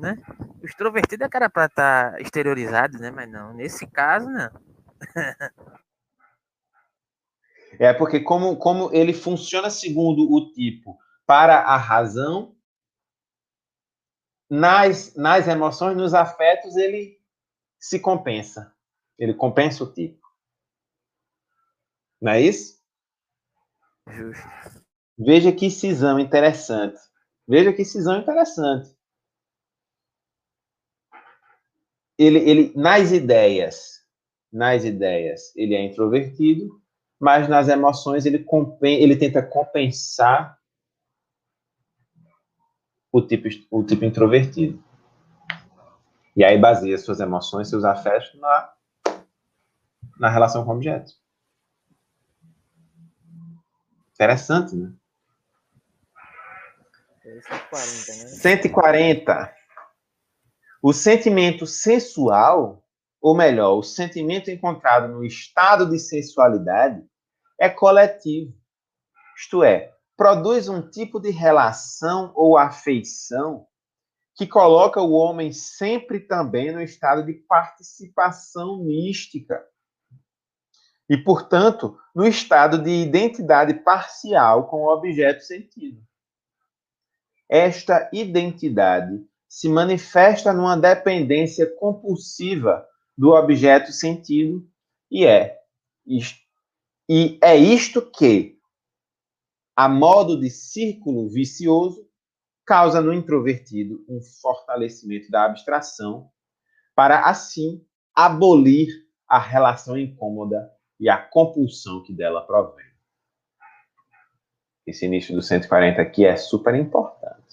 Né? O extrovertido é cara para estar tá exteriorizado, né? Mas não, nesse caso, não. é porque como, como ele funciona segundo o tipo para a razão, nas, nas emoções, nos afetos, ele se compensa. Ele compensa o tipo. Não é isso? Justo. Veja que cisão interessante. Veja que cisão interessante. Ele, ele, nas ideias, nas ideias, ele é introvertido, mas nas emoções ele, compen, ele tenta compensar o tipo, o tipo introvertido. E aí baseia suas emoções, seus afetos na, na relação com o objeto. Interessante, né? 140, né? 140. O sentimento sensual, ou melhor, o sentimento encontrado no estado de sensualidade, é coletivo. Isto é, produz um tipo de relação ou afeição que coloca o homem sempre também no estado de participação mística. E, portanto, no estado de identidade parcial com o objeto sentido. Esta identidade se manifesta numa dependência compulsiva do objeto sentido e é e é isto que, a modo de círculo vicioso, causa no introvertido um fortalecimento da abstração, para assim abolir a relação incômoda e a compulsão que dela provém. Esse início do 140 aqui é super importante.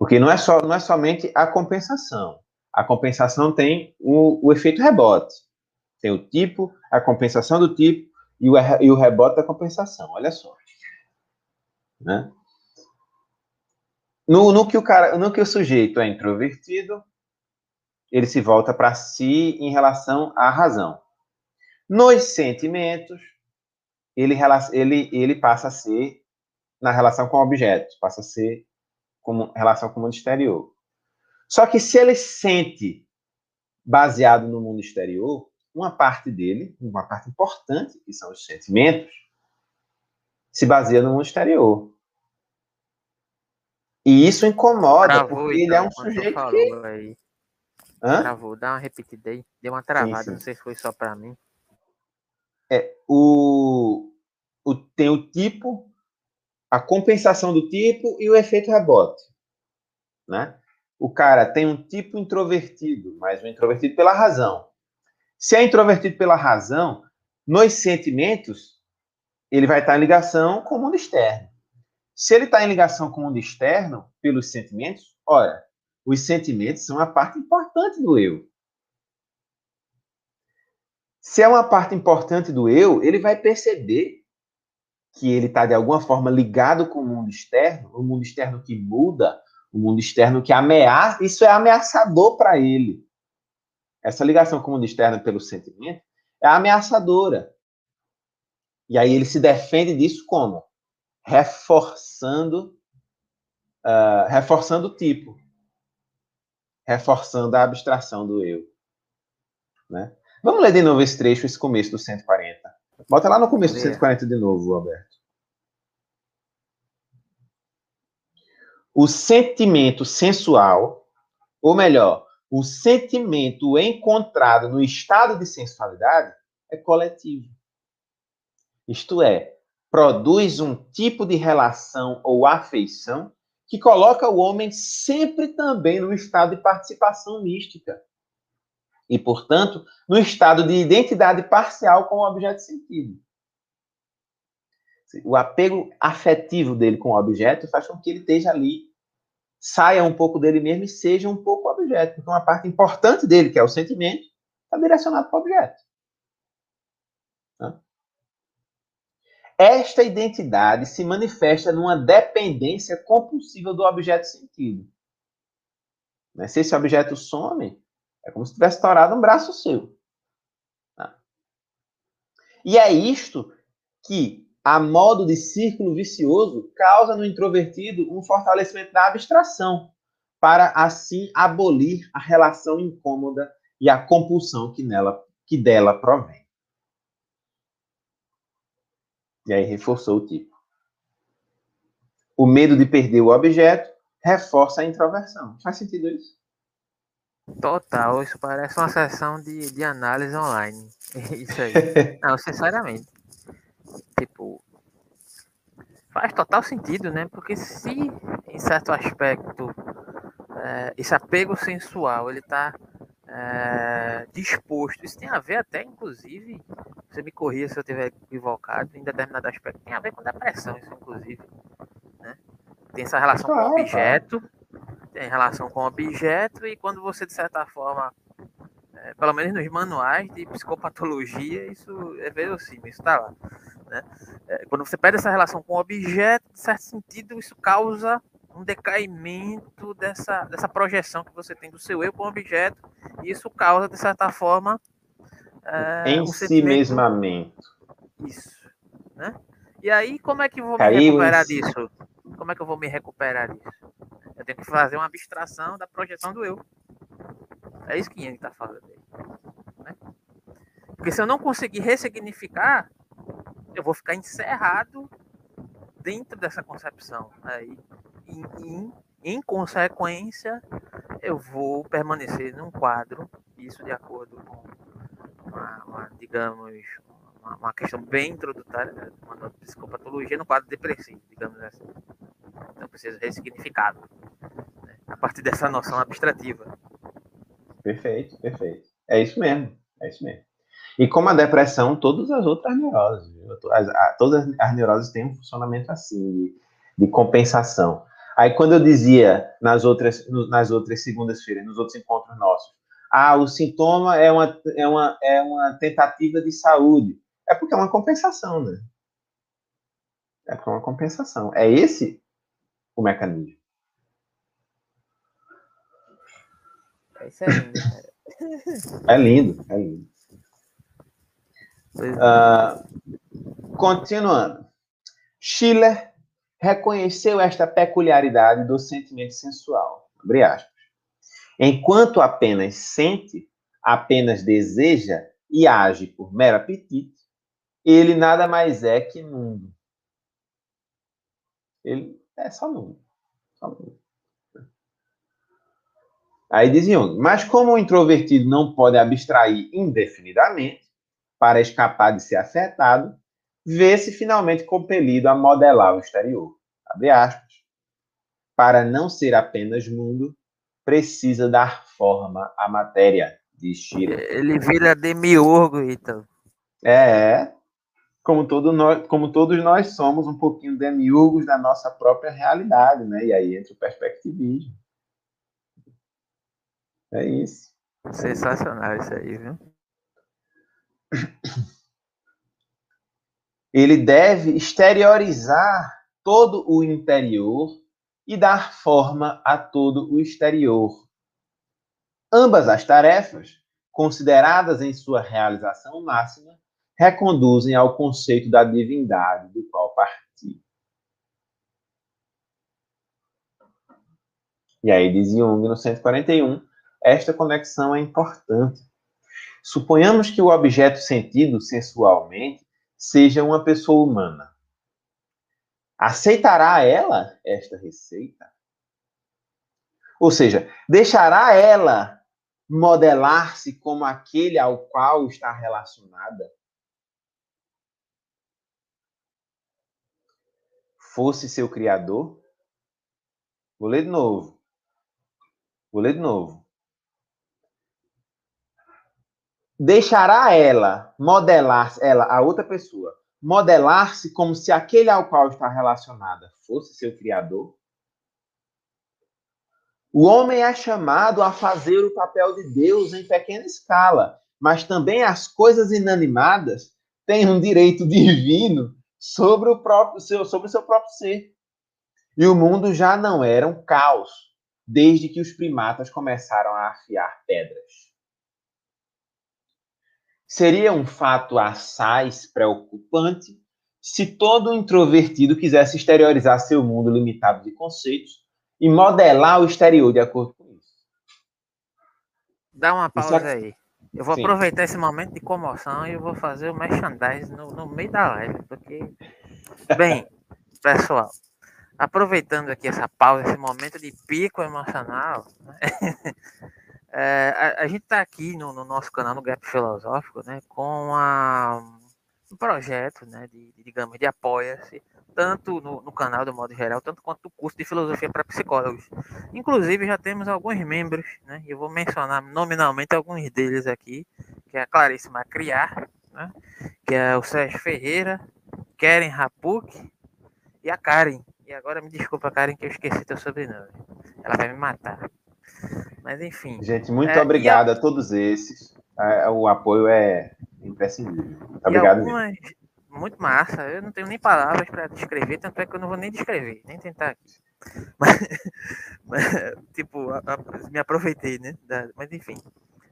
Porque não é, só, não é somente a compensação. A compensação tem o, o efeito rebote. Tem o tipo, a compensação do tipo e o, e o rebote da compensação. Olha só. Né? No, no, que o cara, no que o sujeito é introvertido, ele se volta para si em relação à razão. Nos sentimentos, ele, ele, ele passa a ser na relação com objetos, passa a ser como relação com o mundo exterior. Só que se ele sente baseado no mundo exterior, uma parte dele, uma parte importante, que são os sentimentos, se baseia no mundo exterior. E isso incomoda, Travou, porque então, ele é um sujeito que... Aí. Hã? Travou, dá uma repetida aí. Deu uma travada, sim, sim. não sei se foi só para mim. É, o, o, tem o tipo, a compensação do tipo e o efeito rebote. Né? O cara tem um tipo introvertido, mas um introvertido pela razão. Se é introvertido pela razão, nos sentimentos, ele vai estar em ligação com o mundo externo. Se ele está em ligação com o mundo externo, pelos sentimentos, ora, os sentimentos são uma parte importante do eu. Se é uma parte importante do eu, ele vai perceber que ele está de alguma forma ligado com o mundo externo, o mundo externo que muda, o mundo externo que ameaça, isso é ameaçador para ele. Essa ligação com o mundo externo pelo sentimento é ameaçadora. E aí ele se defende disso como? Reforçando, uh, reforçando o tipo, reforçando a abstração do eu. Né? Vamos ler de novo esse trecho, esse começo do 140. Bota lá no começo do 140 de novo, Alberto. O sentimento sensual, ou melhor, o sentimento encontrado no estado de sensualidade é coletivo. Isto é, produz um tipo de relação ou afeição que coloca o homem sempre também no estado de participação mística. E, portanto, no estado de identidade parcial com o objeto sentido. O apego afetivo dele com o objeto faz com que ele esteja ali saia um pouco dele mesmo e seja um pouco objeto. Porque uma parte importante dele, que é o sentimento, está direcionado para o objeto. Esta identidade se manifesta numa dependência compulsiva do objeto sentido. Né? Se esse objeto some, é como se tivesse estourado um braço seu. E é isto que a modo de círculo vicioso, causa no introvertido um fortalecimento da abstração, para assim abolir a relação incômoda e a compulsão que, nela, que dela provém. E aí reforçou o tipo. O medo de perder o objeto reforça a introversão. Faz sentido isso? Total, isso parece uma sessão de, de análise online. Isso aí. Não, sinceramente tipo, faz total sentido, né? Porque se em certo aspecto é, esse apego sensual ele está é, disposto, isso tem a ver até, inclusive, você me corrija se eu estiver equivocado, em determinado aspecto, tem a ver com depressão, isso inclusive, né? Tem essa relação com o objeto, tem relação com o objeto, e quando você, de certa forma, é, pelo menos nos manuais de psicopatologia, isso é verossímil, isso está lá. Né? É, quando você perde essa relação com o objeto, em certo sentido, isso causa um decaimento dessa, dessa projeção que você tem do seu eu com o objeto, e isso causa, de certa forma, é, em um si mesmamento. Isso. Né? E aí, como é que eu vou Caiu me recuperar disso? Como é que eu vou me recuperar disso? Eu tenho que fazer uma abstração da projeção do eu. É isso que Yang está falando aí. Né? Porque se eu não conseguir ressignificar eu vou ficar encerrado dentro dessa concepção. Aí, em, em, em consequência, eu vou permanecer num quadro, isso de acordo com uma, uma digamos, uma, uma questão bem introdutória né, uma psicopatologia no quadro depressivo, digamos assim. Então precisa ressignificado né, a partir dessa noção abstrativa. Perfeito, perfeito. É isso mesmo, é isso mesmo. E como a depressão, todas as outras neuroses, as, a, todas as neuroses têm um funcionamento assim, de, de compensação. Aí quando eu dizia nas outras, nas outras segundas-feiras, nos outros encontros nossos, ah, o sintoma é uma, é, uma, é uma tentativa de saúde. É porque é uma compensação, né? É porque é uma compensação. É esse o mecanismo. Isso é lindo, cara. É lindo, é lindo. Uh, continuando. Schiller reconheceu esta peculiaridade do sentimento sensual. Abre aspas. Enquanto apenas sente, apenas deseja e age por mero apetite, ele nada mais é que mundo. Ele é só mundo. Só. Aí diz Jung, mas como o introvertido não pode abstrair indefinidamente para escapar de ser afetado, vê-se finalmente compelido a modelar o exterior. Abre aspas. Para não ser apenas mundo, precisa dar forma à matéria, diz. Ele vira demiurgo, então. É, como, todo nós, como todos nós somos um pouquinho demiurgos da nossa própria realidade, né? E aí entra o perspectivismo. É isso. Sensacional isso aí, viu? Ele deve exteriorizar todo o interior e dar forma a todo o exterior. Ambas as tarefas, consideradas em sua realização máxima, reconduzem ao conceito da divindade do qual partiu. E aí diz Jung no 141, esta conexão é importante. Suponhamos que o objeto sentido sensualmente seja uma pessoa humana. Aceitará ela esta receita? Ou seja, deixará ela modelar-se como aquele ao qual está relacionada? Fosse seu criador? Vou ler de novo. Vou ler de novo. Deixará ela modelar ela a outra pessoa modelar-se como se aquele ao qual está relacionada fosse seu criador? O homem é chamado a fazer o papel de Deus em pequena escala, mas também as coisas inanimadas têm um direito divino sobre o próprio seu, sobre o seu próprio ser. E o mundo já não era um caos desde que os primatas começaram a afiar pedras. Seria um fato assaz preocupante se todo introvertido quisesse exteriorizar seu mundo limitado de conceitos e modelar o exterior de acordo com isso. Dá uma pausa isso... aí. Eu vou Sim. aproveitar esse momento de comoção e eu vou fazer o merchandising no, no meio da live, porque. Bem, pessoal, aproveitando aqui essa pausa, esse momento de pico emocional, né? É, a, a, gente está aqui no, no, nosso canal, no Gap Filosófico, né, com a, um projeto, né, de, de digamos, de apoia-se, tanto no, no, canal do modo geral, tanto quanto no curso de filosofia para psicólogos. Inclusive, já temos alguns membros, né, e eu vou mencionar nominalmente alguns deles aqui, que é a Clarice Macriar, né, que é o Sérgio Ferreira, Keren Rapuk e a Karen. E agora me desculpa, Karen, que eu esqueci teu sobrenome. Ela vai me matar. Mas enfim. Gente, muito é, obrigado a... a... todos esses. É, o apoio é imprescindível. Muito obrigado algumas... Muito massa. Eu não tenho nem palavras para descrever, tanto é que eu não vou nem descrever, nem tentar aqui. Mas, mas tipo, a, a, me aproveitei, né? Da, mas enfim.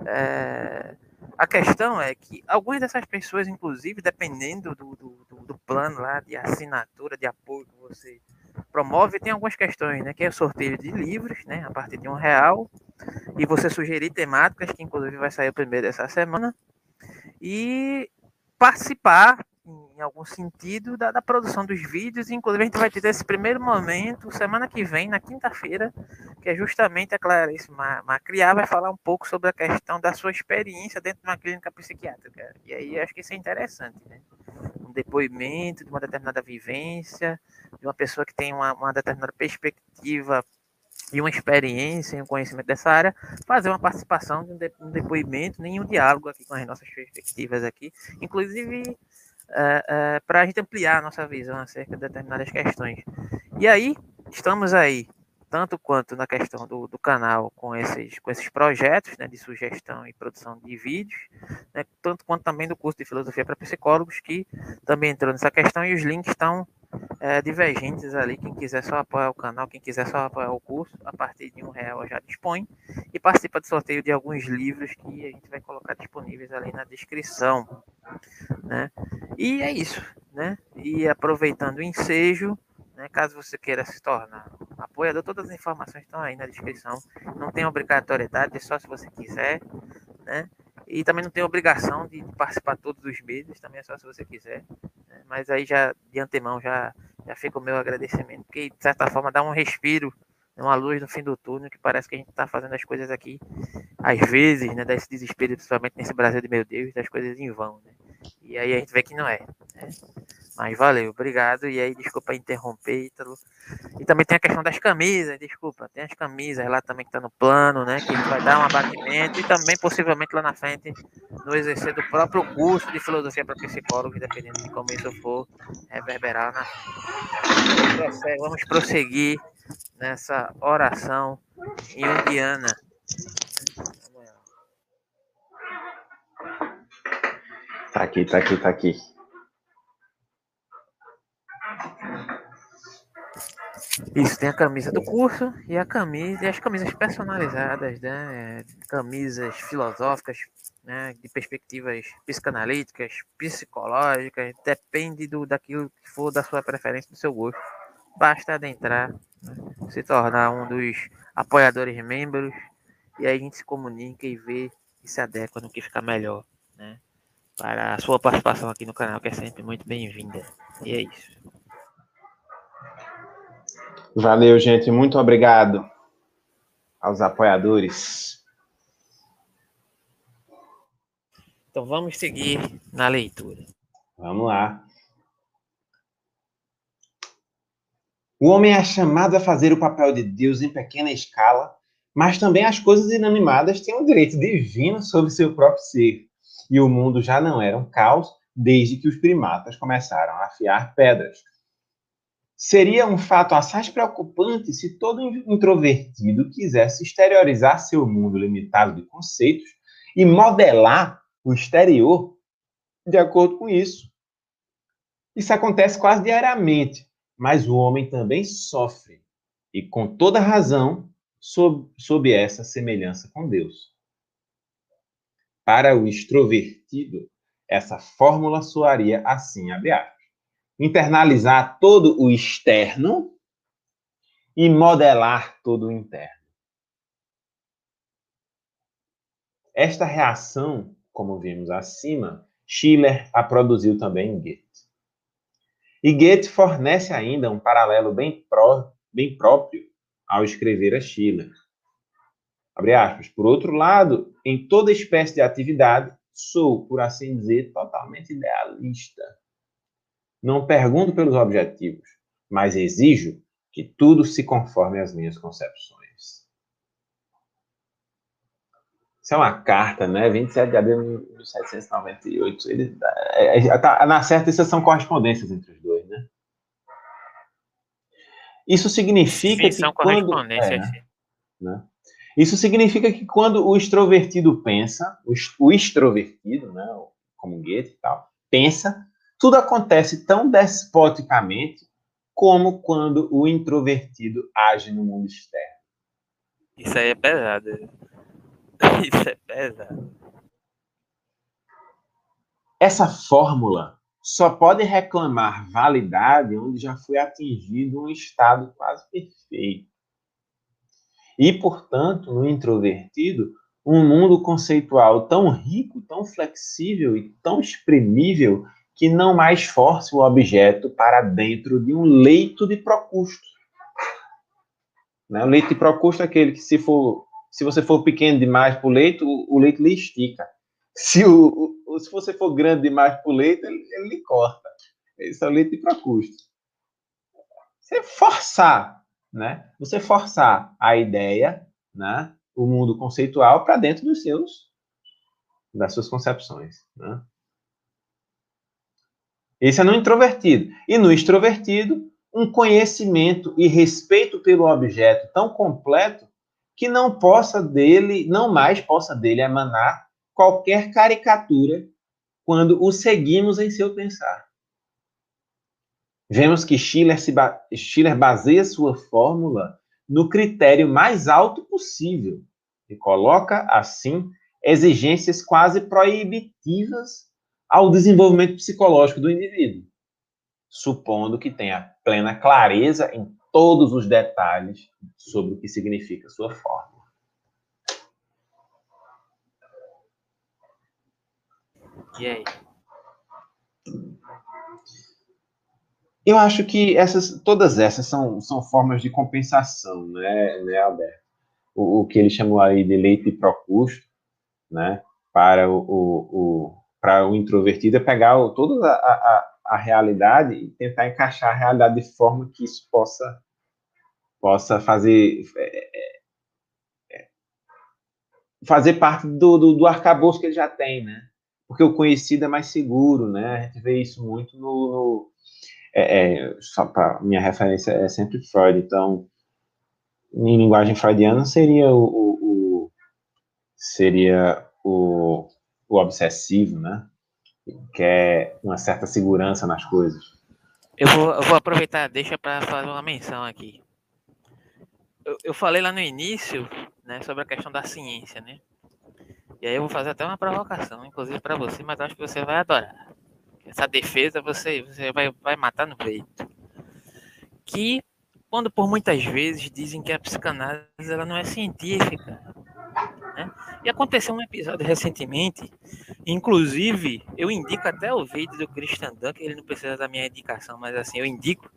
É, a questão é que algumas dessas pessoas, inclusive, dependendo do, do, do, do plano lá de assinatura, de apoio que você promove, tem algumas questões, né? Que é o sorteio de livros, né? A partir de um real. E você sugerir temáticas, que inclusive vai sair o primeiro dessa semana. E participar em algum sentido da, da, produção dos vídeos. Inclusive, a gente vai ter esse primeiro momento semana que vem, na quinta-feira, que é justamente a Clarice Macriar vai falar um pouco sobre a questão da sua experiência dentro de uma clínica psiquiátrica. E aí acho que isso é interessante, né? Um depoimento de uma determinada vivência, de uma pessoa que tem uma, uma determinada perspectiva e uma experiência e um conhecimento dessa área, fazer uma participação de um, de, um depoimento, nenhum diálogo aqui com as nossas perspectivas aqui, inclusive para a gente ampliar a nossa visão acerca de determinadas questões. E aí, estamos aí, tanto quanto na questão do, do canal, com esses, com esses projetos né, de sugestão e produção de vídeos, né, tanto quanto também do curso de filosofia para psicólogos, que também entrou nessa questão, e os links estão é, divergentes ali. Quem quiser só apoiar o canal, quem quiser só apoiar o curso, a partir de um real já dispõe. E participa do sorteio de alguns livros que a gente vai colocar disponíveis ali na descrição. Né? E é isso. Né? E aproveitando o ensejo, né, caso você queira se tornar apoiador, todas as informações estão aí na descrição. Não tem obrigatoriedade, é só se você quiser. Né? E também não tem obrigação de participar todos os meses, também é só se você quiser. Mas aí já, de antemão, já, já fica o meu agradecimento, porque de certa forma dá um respiro, uma luz no fim do túnel, que parece que a gente está fazendo as coisas aqui, às vezes, né? Desse desespero, principalmente nesse Brasil de meu Deus, das coisas em vão, né? E aí a gente vê que não é. Né? Mas valeu, obrigado. E aí, desculpa interromper, Ítalo. E também tem a questão das camisas, desculpa. Tem as camisas lá também que tá no plano, né? Que vai dar um abatimento e também possivelmente lá na frente no exercer do próprio curso de filosofia para psicólogos, dependendo de como isso for reverberar na. Vamos prosseguir nessa oração junguiana. Tá aqui, tá aqui, tá aqui. Isso, tem a camisa do curso e a camisa e as camisas personalizadas, né? Camisas filosóficas, né? De perspectivas psicanalíticas, psicológicas, depende do daquilo que for da sua preferência, do seu gosto. Basta adentrar, né? se tornar um dos apoiadores membros e aí a gente se comunica e vê e se adequa no que fica melhor, né? Para a sua participação aqui no canal, que é sempre muito bem-vinda. E é isso. Valeu, gente. Muito obrigado aos apoiadores. Então vamos seguir na leitura. Vamos lá. O homem é chamado a fazer o papel de Deus em pequena escala, mas também as coisas inanimadas têm um direito divino sobre seu próprio ser. E o mundo já não era um caos desde que os primatas começaram a afiar pedras. Seria um fato assaz preocupante se todo introvertido quisesse exteriorizar seu mundo limitado de conceitos e modelar o exterior de acordo com isso. Isso acontece quase diariamente, mas o homem também sofre, e com toda razão, sob, sob essa semelhança com Deus. Para o extrovertido, essa fórmula soaria assim, abre aspas internalizar todo o externo e modelar todo o interno. Esta reação, como vimos acima, Schiller a produziu também em Goethe. E Goethe fornece ainda um paralelo bem, pró, bem próprio ao escrever a Schiller. Abre aspas. Por outro lado, em toda espécie de atividade, sou, por assim dizer, totalmente idealista. Não pergunto pelos objetivos, mas exijo que tudo se conforme às minhas concepções. Isso é uma carta, né? 27 de abril de 1798. Ele, é, é, tá, na certa, isso são correspondências entre os dois, né? Isso significa Sim, que são quando... É, né? Isso significa que quando o extrovertido pensa, o, o extrovertido, né, como Goethe e tal, pensa, tudo acontece tão despoticamente como quando o introvertido age no mundo externo. Isso aí é pesado. Isso é pesado. Essa fórmula só pode reclamar validade onde já foi atingido um estado quase perfeito. E, portanto, no introvertido, um mundo conceitual tão rico, tão flexível e tão exprimível que não mais force o objeto para dentro de um leito de Procusto. Né? O leito de Procusto é aquele que, se, for, se você for pequeno demais para o leito, o leito lhe estica. Se, o, o, se você for grande demais para o leito, ele, ele lhe corta. Esse é o leito de Procusto. Você forçar, né? Você forçar a ideia, né? o mundo conceitual para dentro dos seus das suas concepções, né? Esse é no introvertido. E no extrovertido, um conhecimento e respeito pelo objeto tão completo que não possa dele, não mais possa dele emanar qualquer caricatura quando o seguimos em seu pensar. Vemos que Schiller, se ba Schiller baseia sua fórmula no critério mais alto possível e coloca, assim, exigências quase proibitivas ao desenvolvimento psicológico do indivíduo, supondo que tenha plena clareza em todos os detalhes sobre o que significa sua fórmula. E aí? Eu acho que essas, todas essas são, são formas de compensação, né, né Alberto? O, o que ele chamou aí de leite pro custo, né? Para o, o, o para o introvertido é pegar toda a, a, a realidade e tentar encaixar a realidade de forma que isso possa possa fazer é, é, é, fazer parte do, do, do arcabouço que ele já tem, né? Porque o conhecido é mais seguro, né? A gente vê isso muito no, no é, é, só para minha referência é sempre Freud, então em linguagem freudiana seria o, o, o seria o, o obsessivo, né? Que é uma certa segurança nas coisas. Eu vou, eu vou aproveitar, deixa para fazer uma menção aqui. Eu, eu, falei lá no início, né, sobre a questão da ciência, né? E aí eu vou fazer até uma provocação, inclusive para você, mas acho que você vai adorar. Essa defesa você, você vai, vai matar no peito. Que quando por muitas vezes dizem que a psicanálise ela não é científica, né? E aconteceu um episódio recentemente, inclusive eu indico até o vídeo do Christian Duncan, ele não precisa da minha indicação, mas assim, eu indico,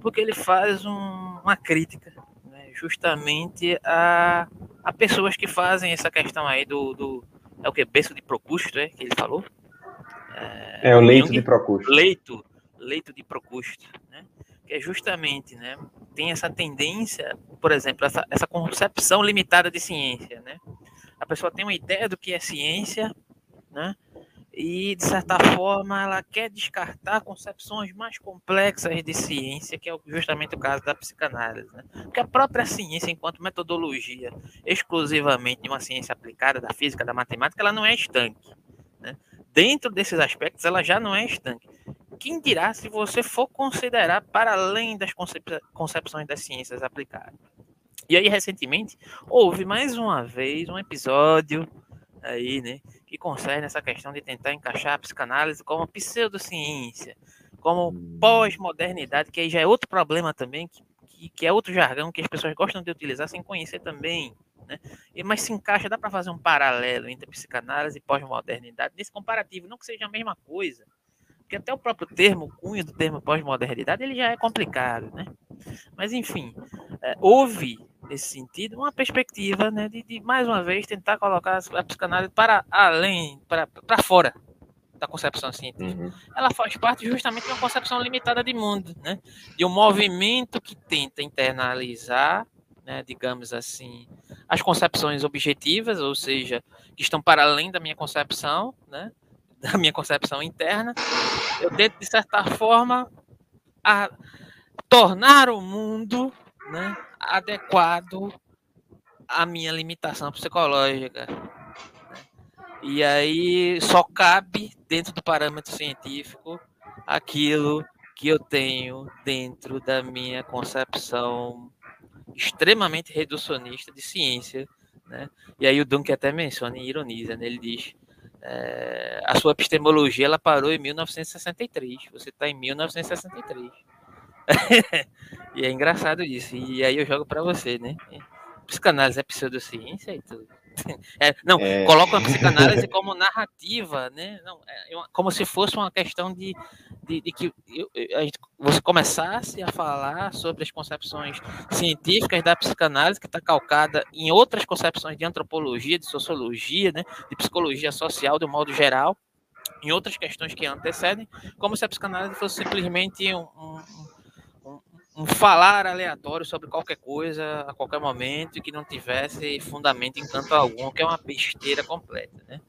porque ele faz um, uma crítica né, justamente a, a pessoas que fazem essa questão aí do, do é o que? Berço de Procusto, é que ele falou? É, é o leito Jung, de Procusto. Leito, leito de Procusto, né? Que é justamente, né? Tem essa tendência, por exemplo, essa, essa concepção limitada de ciência, né? A pessoa tem uma ideia do que é ciência, né? E, de certa forma, ela quer descartar concepções mais complexas de ciência, que é justamente o caso da psicanálise. Né? Porque a própria ciência, enquanto metodologia exclusivamente de uma ciência aplicada, da física, da matemática, ela não é estanque. Né? Dentro desses aspectos, ela já não é estanque. Quem dirá se você for considerar para além das concepções das ciências aplicadas? E aí, recentemente, houve mais uma vez um episódio aí, né, que concerne essa questão de tentar encaixar a psicanálise como pseudociência, como hum. pós-modernidade, que aí já é outro problema também, que, que, que, é outro jargão que as pessoas gostam de utilizar sem conhecer também. Né? E, mas se encaixa, dá para fazer um paralelo entre psicanálise e pós-modernidade, nesse comparativo, não que seja a mesma coisa, porque até o próprio termo, o cunho do termo pós-modernidade, ele já é complicado, né? Mas, enfim, é, houve nesse sentido, uma perspectiva né, de, de, mais uma vez, tentar colocar a psicanálise para além, para, para fora da concepção científica. Uhum. Ela faz parte justamente de uma concepção limitada de mundo, né? de um movimento que tenta internalizar, né, digamos assim, as concepções objetivas, ou seja, que estão para além da minha concepção, né, da minha concepção interna. Eu tento, de certa forma, a tornar o mundo né, adequado à minha limitação psicológica. Né? E aí só cabe dentro do parâmetro científico aquilo que eu tenho dentro da minha concepção extremamente reducionista de ciência. Né? E aí o Duncan até menciona e ironiza, né? ele diz é, a sua epistemologia ela parou em 1963, você está em 1963. e é engraçado isso. E aí eu jogo para você, né? Psicanálise é pseudociência e tudo. É, não, é... colocam a psicanálise como narrativa, né? Não, é, é como se fosse uma questão de, de, de que eu, gente, você começasse a falar sobre as concepções científicas da psicanálise, que está calcada em outras concepções de antropologia, de sociologia, né? de psicologia social, de um modo geral, em outras questões que antecedem, como se a psicanálise fosse simplesmente um, um um falar aleatório sobre qualquer coisa a qualquer momento e que não tivesse fundamento em canto algum, que é uma besteira completa, né?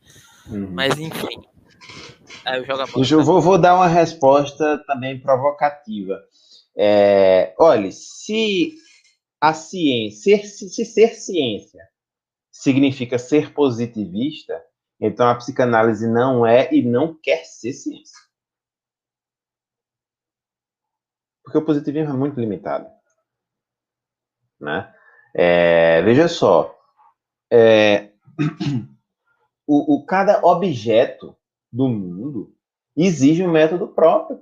Uhum. Mas enfim. Aí eu, jogo eu vou, vou, dar uma resposta também provocativa. É, olha, se a ciência, se, se ser ciência significa ser positivista, então a psicanálise não é e não quer ser ciência. Porque o positivismo é muito limitado. Né? É, veja só, é, o, o, cada objeto do mundo exige um método próprio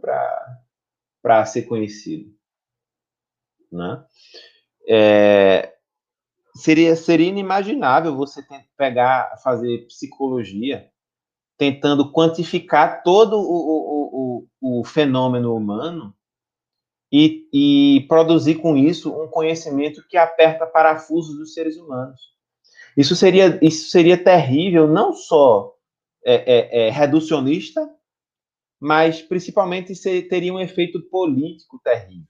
para ser conhecido. Né? É, seria, seria inimaginável você pegar, fazer psicologia tentando quantificar todo o, o, o, o fenômeno humano e, e produzir com isso um conhecimento que aperta parafusos dos seres humanos. Isso seria, isso seria terrível, não só é, é, é, reducionista, mas principalmente teria um efeito político terrível.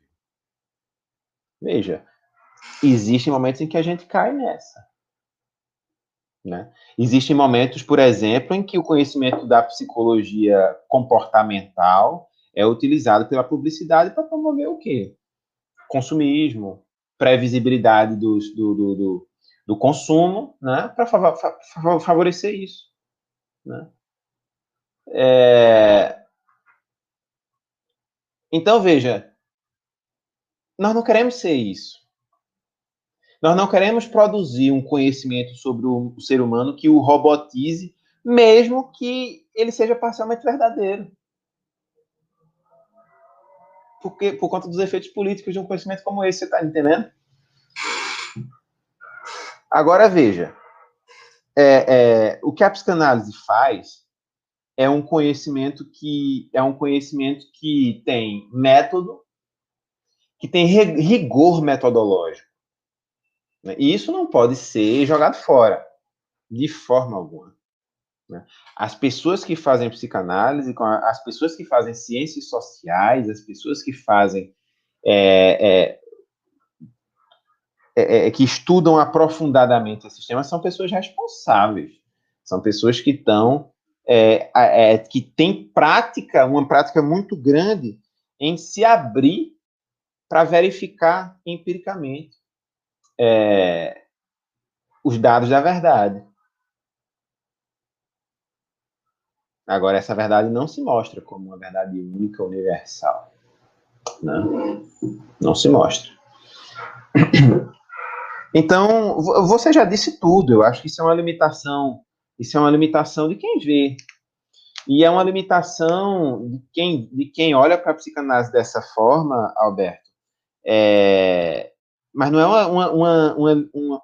Veja, existem momentos em que a gente cai nessa. Né? Existem momentos, por exemplo, em que o conhecimento da psicologia comportamental é utilizado pela publicidade para promover o quê? Consumismo, previsibilidade do, do, do, do consumo, né? Para favorecer isso. Né? É... Então, veja, nós não queremos ser isso. Nós não queremos produzir um conhecimento sobre o ser humano que o robotize, mesmo que ele seja parcialmente verdadeiro porque, por conta dos efeitos políticos de um conhecimento como esse, você está entendendo? Agora veja, é, é, o que a psicanálise faz é um conhecimento que é um conhecimento que tem método, que tem rigor metodológico. E isso não pode ser jogado fora, de forma alguma. Né? As pessoas que fazem psicanálise, as pessoas que fazem ciências sociais, as pessoas que fazem é, é, é, é que estudam aprofundadamente esse sistema são pessoas responsáveis, são pessoas que estão é, é, que têm prática, uma prática muito grande em se abrir para verificar empiricamente os dados da verdade. Agora, essa verdade não se mostra como uma verdade única, universal. Né? Não se mostra. Então, você já disse tudo. Eu acho que isso é uma limitação. Isso é uma limitação de quem vê. E é uma limitação de quem, de quem olha para a psicanálise dessa forma, Alberto. É, mas não é uma, uma, uma, uma,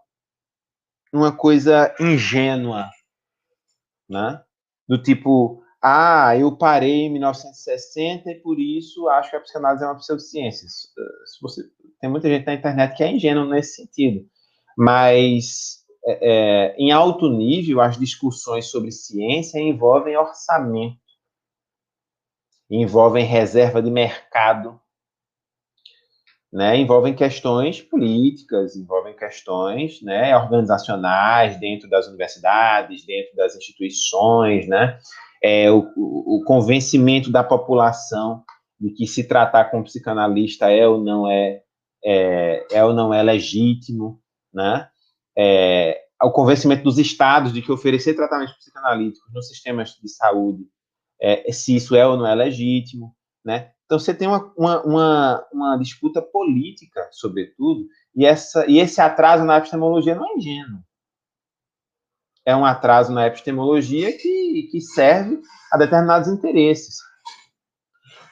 uma coisa ingênua, né? Do tipo, ah, eu parei em 1960 e por isso acho que a psicanálise é uma pseudociência. Se você, tem muita gente na internet que é ingênuo nesse sentido. Mas é, é, em alto nível, as discussões sobre ciência envolvem orçamento, envolvem reserva de mercado, né, envolvem questões políticas, envolvem questões né, organizacionais dentro das universidades, dentro das instituições, né, é, o, o, convencimento da população de que se tratar com um psicanalista é ou não é, é, é ou não é legítimo, né, é, o convencimento dos estados de que oferecer tratamentos psicanalíticos nos sistemas de saúde, é, se isso é ou não é legítimo, né? Então você tem uma, uma, uma, uma, disputa política, sobretudo, e, essa, e esse atraso na epistemologia não é ingênuo. É um atraso na epistemologia que, que serve a determinados interesses.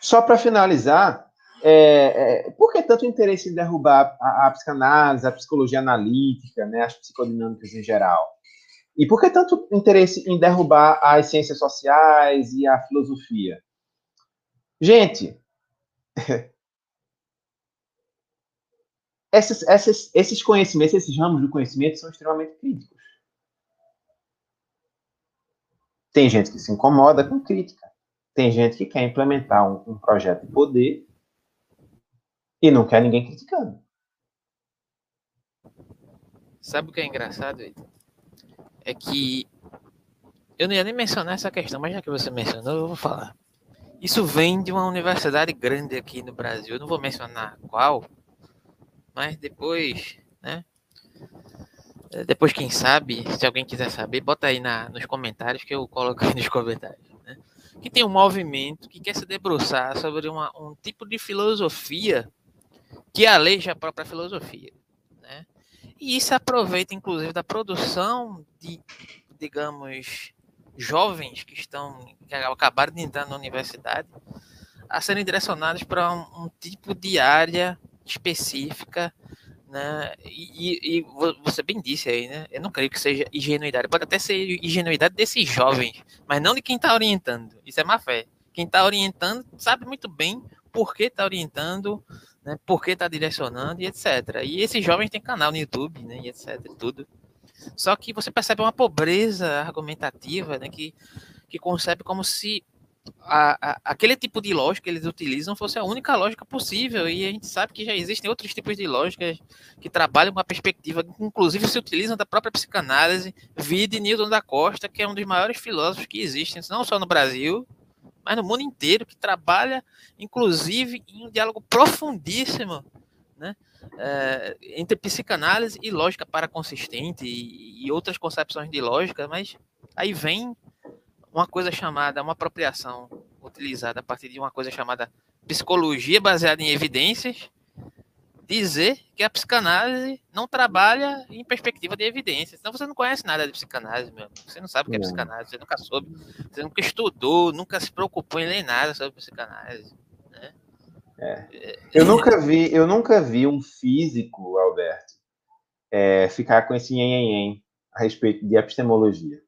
Só para finalizar, é, é, por que tanto interesse em derrubar a, a, psicanálise, a psicologia analítica, né, as psicodinâmicas em geral? E por que tanto interesse em derrubar as ciências sociais e a filosofia? Gente, esses, esses, esses conhecimentos, esses ramos do conhecimento são extremamente críticos. Tem gente que se incomoda com crítica. Tem gente que quer implementar um, um projeto de poder e não quer ninguém criticando. Sabe o que é engraçado? É que eu não ia nem mencionar essa questão, mas já que você mencionou, eu vou falar. Isso vem de uma universidade grande aqui no Brasil. Eu não vou mencionar qual, mas depois, né? Depois, quem sabe, se alguém quiser saber, bota aí na, nos comentários que eu coloco aí nos comentários. Né? Que tem um movimento que quer se debruçar sobre uma, um tipo de filosofia que aleja a própria filosofia. Né? E isso aproveita, inclusive, da produção de, digamos, jovens que estão que acabaram de entrar na universidade a serem direcionados para um, um tipo de área específica né? E, e, você bem disse aí, né? Eu não creio que seja ingenuidade. Pode até ser ingenuidade desses jovens, mas não de quem está orientando. Isso é má fé. Quem está orientando sabe muito bem por que está orientando, né? Por que está direcionando e etc. E esses jovens têm canal no YouTube, né? E etc. Tudo. Só que você percebe uma pobreza argumentativa, né? Que, que concebe como se a, a, aquele tipo de lógica que eles utilizam fosse a única lógica possível. E a gente sabe que já existem outros tipos de lógicas que trabalham com a perspectiva, que inclusive se utilizam da própria psicanálise. Vide Newton da Costa, que é um dos maiores filósofos que existem, não só no Brasil, mas no mundo inteiro, que trabalha, inclusive, em um diálogo profundíssimo né? É, entre psicanálise e lógica paraconsistente e, e outras concepções de lógica, mas aí vem uma coisa chamada, uma apropriação utilizada a partir de uma coisa chamada psicologia baseada em evidências, dizer que a psicanálise não trabalha em perspectiva de evidências. Então você não conhece nada de psicanálise, meu amigo. Você não sabe o que é psicanálise, você nunca soube, você nunca estudou, nunca se preocupou em ler nada sobre psicanálise. É. Eu nunca vi, eu nunca vi um físico, Alberto, é, ficar com esse nhen a respeito de epistemologia.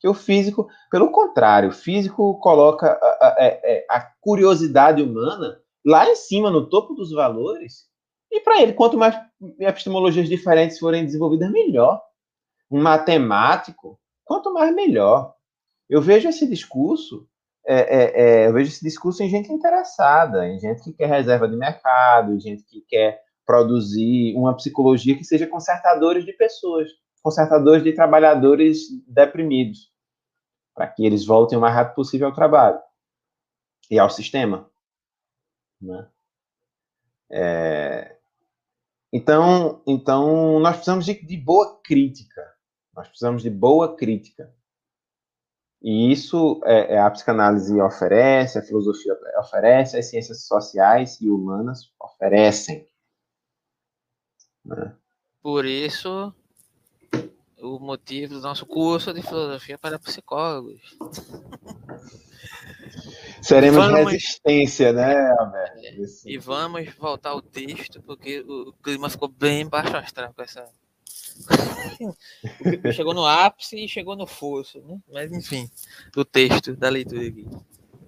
Que o físico, pelo contrário, o físico coloca a, a, a, é, é, a curiosidade humana lá em cima, no topo dos valores, e para ele, quanto mais epistemologias diferentes forem desenvolvidas, melhor. Um matemático, quanto mais melhor. Eu vejo esse discurso, é, é, é, eu vejo esse discurso em gente interessada, em gente que quer reserva de mercado, em gente que quer produzir uma psicologia que seja consertadores de pessoas consertadores de trabalhadores deprimidos, para que eles voltem o mais rápido possível ao trabalho e ao sistema. Né? É... Então, então, nós precisamos de, de boa crítica. Nós precisamos de boa crítica. E isso é, é, a psicanálise oferece, a filosofia oferece, as ciências sociais e humanas oferecem. Né? Por isso, o motivo do nosso curso de filosofia para psicólogos. Seremos vamos, resistência, né, Alberto? É, e vamos voltar ao texto, porque o clima ficou bem baixo astral com essa. chegou no ápice e chegou no fosso, né? Mas enfim, do texto, da leitura aqui.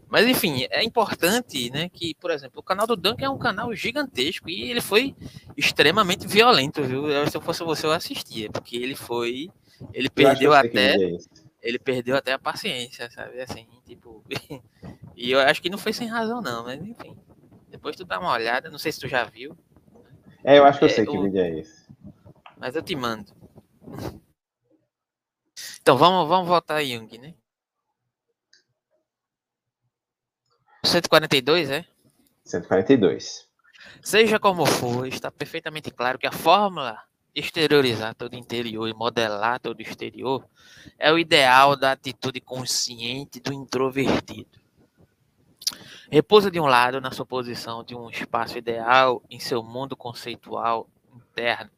Mas enfim, é importante, né, que, por exemplo, o canal do Duncan é um canal gigantesco e ele foi extremamente violento, viu? Se eu fosse você, eu assistia, porque ele foi, ele perdeu até, ele perdeu até a paciência, sabe? Assim, tipo, e eu acho que não foi sem razão não, mas enfim. Depois tu dá uma olhada, não sei se tu já viu. É, eu acho que eu é, sei que o... vídeo é esse. Mas eu te mando. Então vamos, vamos voltar a Jung, né? 142, é? 142. Seja como for, está perfeitamente claro que a fórmula exteriorizar todo o interior e modelar todo o exterior é o ideal da atitude consciente do introvertido. Repousa de um lado na suposição de um espaço ideal em seu mundo conceitual interno,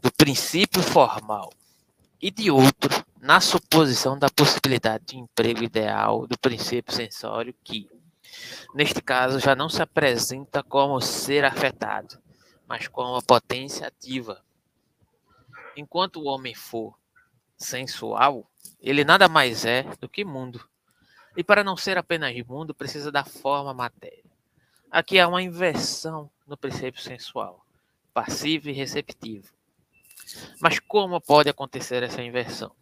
do princípio formal, e de outro na suposição da possibilidade de emprego ideal do princípio sensório que, neste caso, já não se apresenta como ser afetado, mas como potência ativa. Enquanto o homem for, sensual, ele nada mais é do que mundo. E para não ser apenas mundo, precisa da forma matéria. Aqui há uma inversão no princípio sensual, passivo e receptivo. Mas como pode acontecer essa inversão?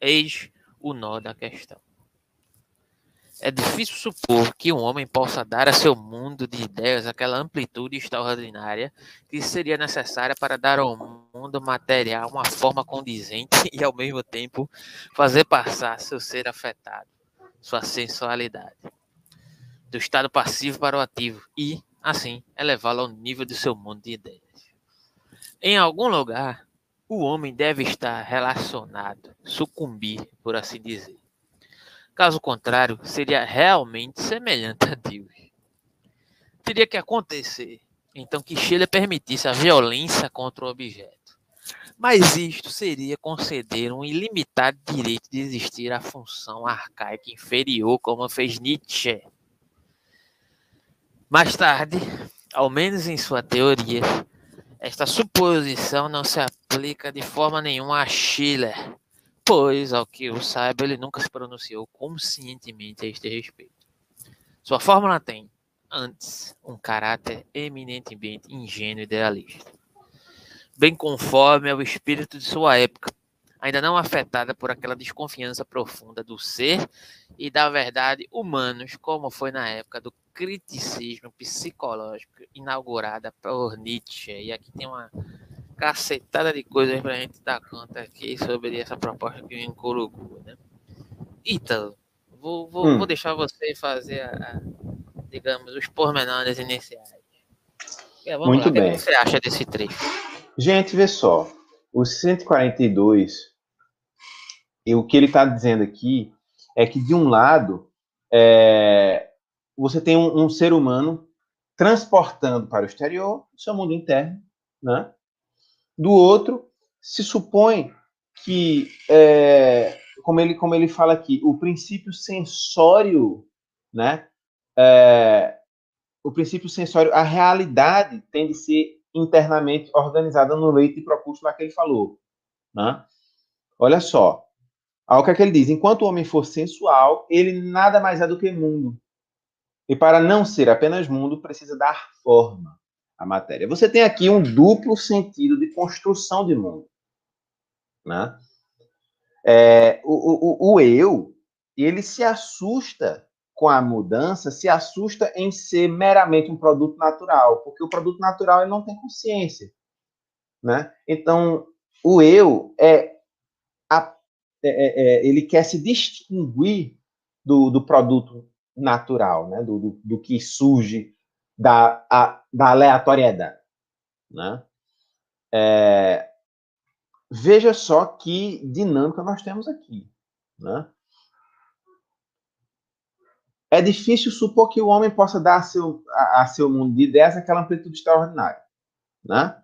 Eis o nó da questão. É difícil supor que um homem possa dar a seu mundo de ideias aquela amplitude extraordinária que seria necessária para dar ao mundo material uma forma condizente e, ao mesmo tempo, fazer passar seu ser afetado, sua sensualidade, do estado passivo para o ativo e, assim, elevá-lo ao nível do seu mundo de ideias. Em algum lugar, o homem deve estar relacionado, sucumbir, por assim dizer Caso contrário, seria realmente semelhante a Deus. Teria que acontecer, então, que Sheila permitisse a violência contra o objeto. Mas isto seria conceder um ilimitado direito de existir à função arcaica inferior, como fez Nietzsche. Mais tarde, ao menos em sua teoria, esta suposição não se aplica de forma nenhuma a Schiller, pois, ao que eu saiba, ele nunca se pronunciou conscientemente a este respeito. Sua fórmula tem, antes, um caráter eminentemente ingênuo e idealista, bem conforme ao espírito de sua época, ainda não afetada por aquela desconfiança profunda do ser e da verdade humanos, como foi na época do criticismo psicológico inaugurada por Nietzsche. E aqui tem uma cacetada de coisas para a gente dar conta aqui sobre essa proposta que em Corugu, né? Então, vou, vou, hum. vou deixar você fazer, a, a, digamos, os pormenores iniciais. É, Muito lá, bem. O que você acha desse trecho? Gente, vê só. O 142, e o que ele está dizendo aqui é que, de um lado, é, você tem um, um ser humano transportando para o exterior o seu mundo interno, né? Do outro, se supõe que, é, como, ele, como ele fala aqui, o princípio sensório, né? É, o princípio sensório, a realidade tem de ser internamente organizada no leito de propulso lá que ele falou. Né? Olha só, o que é que ele diz? Enquanto o homem for sensual, ele nada mais é do que mundo. E para não ser apenas mundo, precisa dar forma a matéria. Você tem aqui um duplo sentido de construção de mundo. Né? É, o, o, o eu, ele se assusta com a mudança, se assusta em ser meramente um produto natural, porque o produto natural ele não tem consciência. Né? Então, o eu é, é, é, é ele quer se distinguir do, do produto natural, né? do, do, do que surge da, a, da aleatoriedade. Né? É, veja só que dinâmica nós temos aqui. Né? É difícil supor que o homem possa dar a seu, a, a seu mundo de ideias aquela amplitude extraordinária. Né?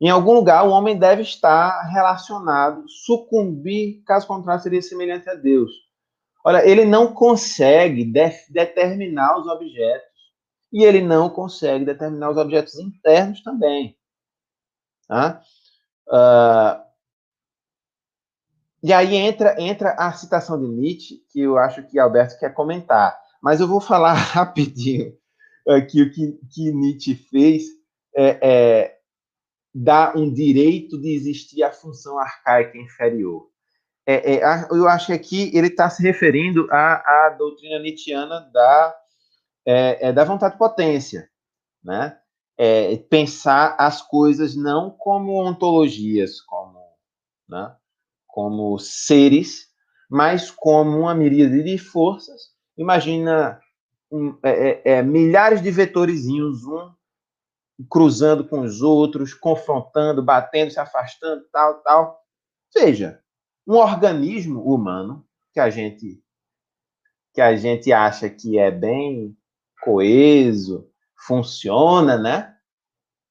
Em algum lugar, o homem deve estar relacionado, sucumbir, caso contrário, seria semelhante a Deus. Olha, ele não consegue de, determinar os objetos e ele não consegue determinar os objetos internos também. Tá? Uh, e aí entra, entra a citação de Nietzsche, que eu acho que Alberto quer comentar. Mas eu vou falar rapidinho aqui o que, que Nietzsche fez é, é dar um direito de existir à função arcaica inferior. É, é, eu acho que aqui ele está se referindo à, à doutrina nietzschiana da é, é da vontade de potência, né? É pensar as coisas não como ontologias, como, né? como seres, mas como uma miríade de forças. Imagina um, é, milhares de vetorizinhos, um cruzando com os outros, confrontando, batendo, se afastando, tal, tal. Veja, um organismo humano que a gente que a gente acha que é bem coeso, funciona, né?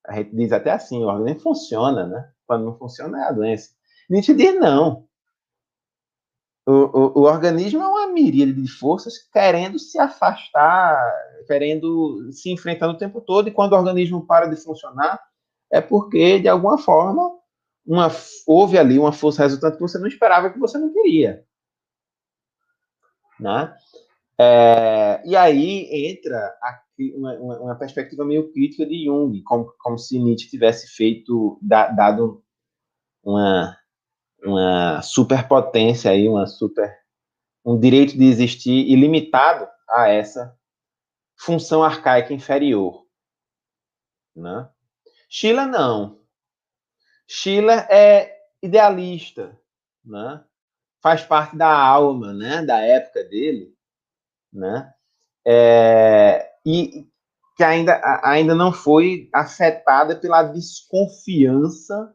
A gente diz até assim, o organismo funciona, né? Quando não funciona é a doença. Nietzsche diz não. O, o, o, organismo é uma miríade de forças querendo se afastar, querendo se enfrentar o tempo todo, e quando o organismo para de funcionar, é porque, de alguma forma, uma, houve ali uma força resultante que você não esperava, que você não queria. Né? É, e aí entra aqui uma, uma, perspectiva meio crítica de Jung, como, como se Nietzsche tivesse feito, da, dado uma, uma superpotência aí, uma super, um direito de existir ilimitado a essa função arcaica inferior. Né? Schiller não. Schiller é idealista, né? faz parte da alma né? da época dele, né? É, e que ainda, ainda não foi afetada pela desconfiança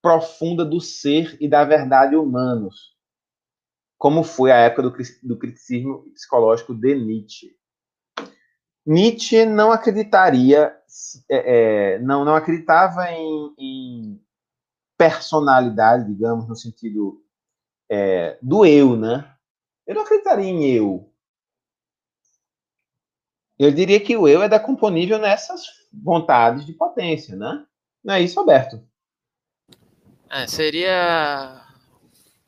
profunda do ser e da verdade humanos, como foi a época do, do criticismo psicológico de Nietzsche. Nietzsche não acreditaria, é, é, não, não acreditava em, em, personalidade, digamos, no sentido é, do eu, né? Eu não acreditaria em eu. Eu diria que o eu é decomponível nessas vontades de potência, né? Não é isso, Alberto? É, seria,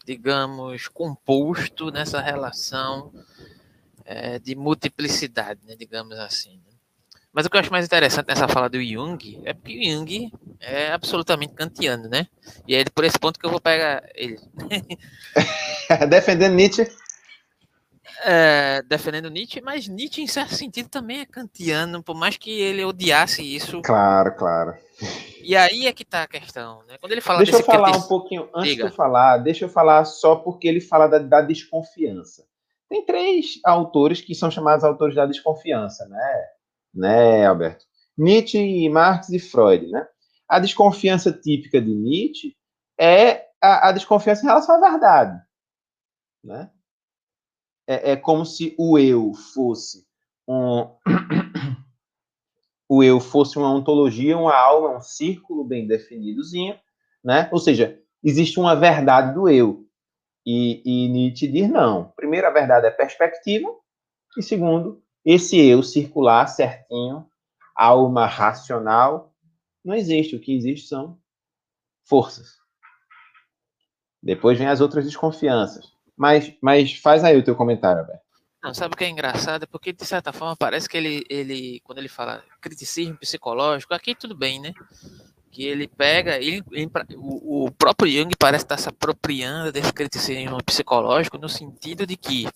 digamos, composto nessa relação é, de multiplicidade, né, digamos assim. Né? Mas o que eu acho mais interessante nessa fala do Jung é porque o Jung é absolutamente kantiano, né? E é por esse ponto que eu vou pegar ele. Defendendo Nietzsche. É, defendendo Nietzsche, mas Nietzsche, em certo sentido, também é kantiano, por mais que ele odiasse isso. Claro, claro. E aí é que tá a questão, né? Quando ele fala Deixa eu falar um pouquinho, antes Diga. de eu falar, deixa eu falar só porque ele fala da, da, desconfiança. Tem três autores que são chamados autores da desconfiança, né? Né, Alberto? Nietzsche, Marx e Freud, né? A desconfiança típica de Nietzsche é a, a desconfiança em relação à verdade, né? É, é como se o eu fosse um o eu fosse uma ontologia, uma alma, um círculo bem definidozinho, né? Ou seja, existe uma verdade do eu. E, e Nietzsche diz não. Primeiro, a verdade é perspectiva, e segundo, esse eu circular certinho, alma racional, não existe. O que existe são forças. Depois vem as outras desconfianças. Mas, mas faz aí o teu comentário, Alberto. Não, sabe o que é engraçado? Porque, de certa forma, parece que ele, ele quando ele fala criticismo psicológico, aqui tudo bem, né? Que ele pega, ele, ele o, o, próprio Jung parece estar se apropriando desse criticismo psicológico no sentido de que,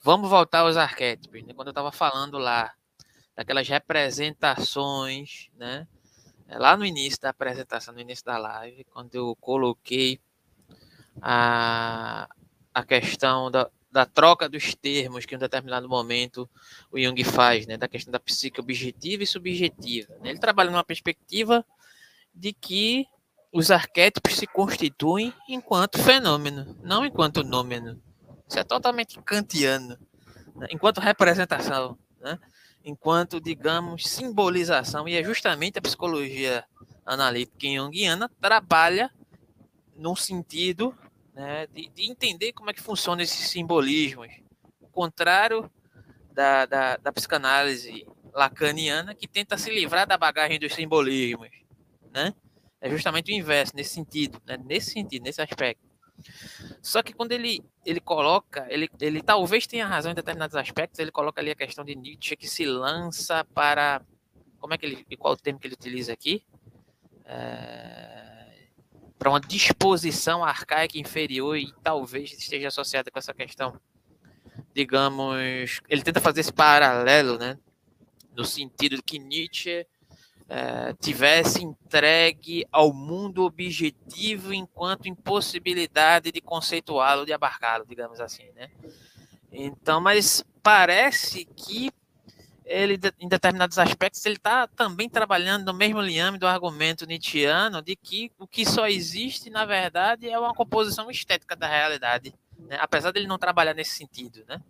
vamos voltar aos arquétipos, né? quando eu estava falando lá, daquelas representações, né? É, lá no início da apresentação, no início da live, quando eu coloquei a, a questão da, da troca dos termos que em um determinado momento o Jung faz, né, da questão da psique objetiva e subjetiva. Né? Ele trabalha numa perspectiva de que os arquétipos se constituem enquanto fenômeno, não enquanto nômeno. Isso é totalmente kantiano, né? enquanto representação, né? enquanto, digamos, simbolização, e é justamente a psicologia analítica junguiana trabalha num sentido né, de, de, entender como é que funciona esses simbolismos. O contrário da, da, da, psicanálise lacaniana, que tenta se livrar da bagagem dos simbolismos. Né? É justamente o inverso, nesse sentido, né? nesse sentido, nesse aspecto. Só que quando ele, ele coloca, ele, ele talvez tenha razão em determinados aspectos, ele coloca ali a questão de Nietzsche que se lança para. Como é que ele. Qual o termo que ele utiliza aqui? É, para uma disposição arcaica inferior e talvez esteja associada com essa questão. Digamos, ele tenta fazer esse paralelo, né? No sentido de que Nietzsche é, tivesse entregue ao mundo objetivo enquanto impossibilidade de conceituá-lo, de abarcá-lo, digamos assim, né? Então, mas parece que ele, em determinados aspectos, ele está também trabalhando no mesmo liame do argumento nietzschiano de que o que só existe, na verdade, é uma composição estética da realidade. Né? Apesar dele não trabalhar nesse sentido, né?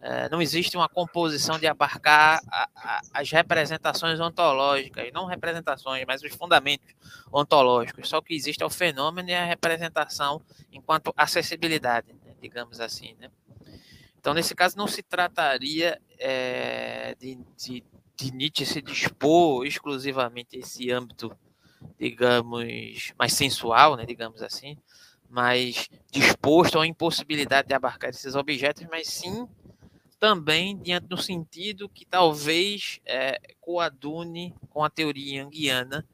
É, não existe uma composição de abarcar a, a, as representações ontológicas, não representações, mas os fundamentos ontológicos. Só que existe o fenômeno e a representação enquanto acessibilidade, né? digamos assim. Né? Então, nesse caso, não se trataria é, de, de, de, Nietzsche se dispor exclusivamente a esse âmbito digamos, mais sensual, né, digamos assim, mais disposto uma impossibilidade de abarcar esses objetos, mas sim também diante do sentido que talvez é, coadune com a teoria junguiana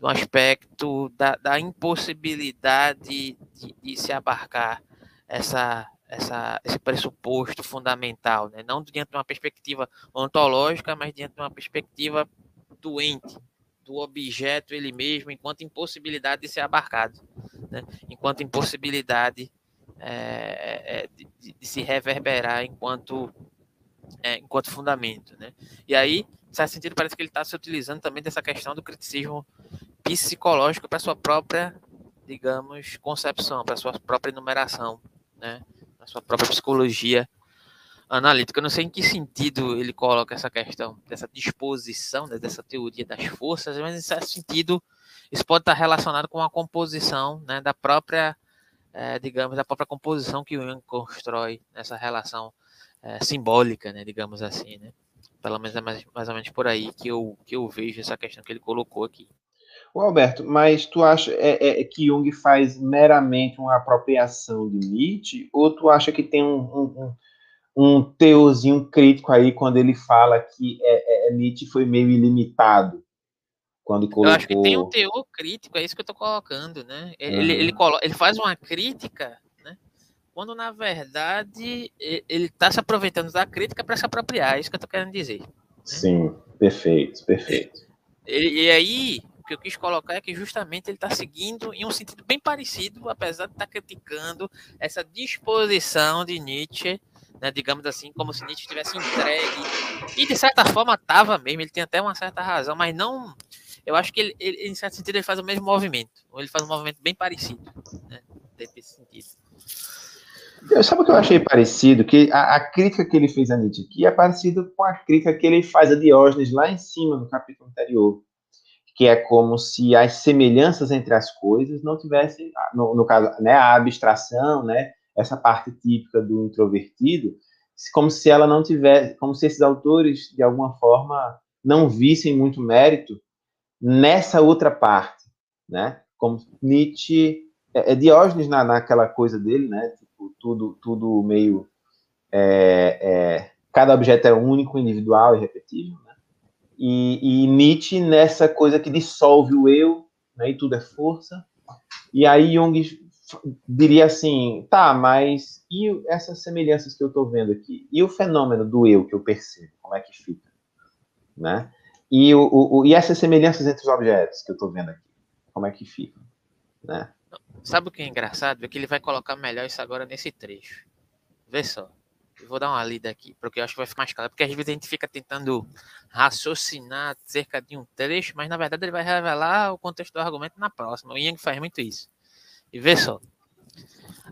do aspecto da, da impossibilidade de, de, se abarcar essa, essa, esse pressuposto fundamental, né? não diante de uma perspectiva ontológica, mas diante de uma perspectiva doente do objeto ele mesmo, enquanto impossibilidade de ser abarcado, né? enquanto impossibilidade é, é, de, de, se reverberar enquanto, é, enquanto fundamento. Né? E aí, em certo sentido, parece que ele está se utilizando também dessa questão do criticismo psicológico para sua própria, digamos, concepção, para sua própria enumeração, né? Para sua própria psicologia analítica. Eu não sei em que sentido ele coloca essa questão dessa disposição, né, dessa teoria das forças, mas em certo sentido isso pode estar relacionado com a composição né, da própria, é, digamos, da própria composição que o Jung constrói nessa relação é, simbólica, né, digamos assim, né? Pelo menos é mais, mais ou menos por aí que eu, que eu vejo essa questão que ele colocou aqui. Ô Alberto, mas tu acha é, é, que Jung faz meramente uma apropriação de Nietzsche, ou tu acha que tem um, um, um teorzinho crítico aí quando ele fala que é, é, Nietzsche foi meio ilimitado? Quando colocou... Eu acho que tem um teor crítico, é isso que eu estou colocando, né? Ele, uhum. ele, ele faz uma crítica, né? Quando na verdade ele está se aproveitando da crítica para se apropriar, é isso que eu estou querendo dizer. Né? Sim, perfeito, perfeito. E, e aí, que eu quis colocar é que justamente ele está seguindo em um sentido bem parecido, apesar de estar tá criticando essa disposição de Nietzsche, né, digamos assim, como se Nietzsche tivesse entregue. E de certa forma estava mesmo, ele tem até uma certa razão, mas não. Eu acho que ele, ele, em certo sentido, ele faz o mesmo movimento, ou ele faz um movimento bem parecido, né, nesse sentido. Sabe o que eu achei parecido? Que a, a, crítica que ele fez a Nietzsche aqui é parecida com a crítica que ele faz a Diógenes lá em cima, no capítulo anterior que é como se as semelhanças entre as coisas não tivessem, no, no caso, né, a abstração, né, essa parte típica do introvertido, como se ela não tivesse, como se esses autores de alguma forma não vissem muito mérito nessa outra parte, né? Como Nietzsche, é, é Diógenes na, naquela coisa dele, né? Tipo, tudo, tudo meio é, é, cada objeto é único, individual e repetível, né? E, e, Nietzsche nessa coisa que dissolve o eu, né, e tudo é força. E aí Jung diria assim, tá, mas e essas semelhanças que eu estou vendo aqui? E o fenômeno do eu que eu percebo, como é que fica? Né? E, o, o e essas semelhanças entre os objetos que eu estou vendo aqui, como é que ficam? Né? Sabe o que é engraçado? É que ele vai colocar melhor isso agora nesse trecho. Vê só. Eu vou dar uma lida aqui, porque eu acho que vai ficar mais claro. Porque às vezes a gente fica tentando raciocinar cerca de um trecho, mas na verdade ele vai revelar o contexto do argumento na próxima. O Yang faz muito isso. E vê só.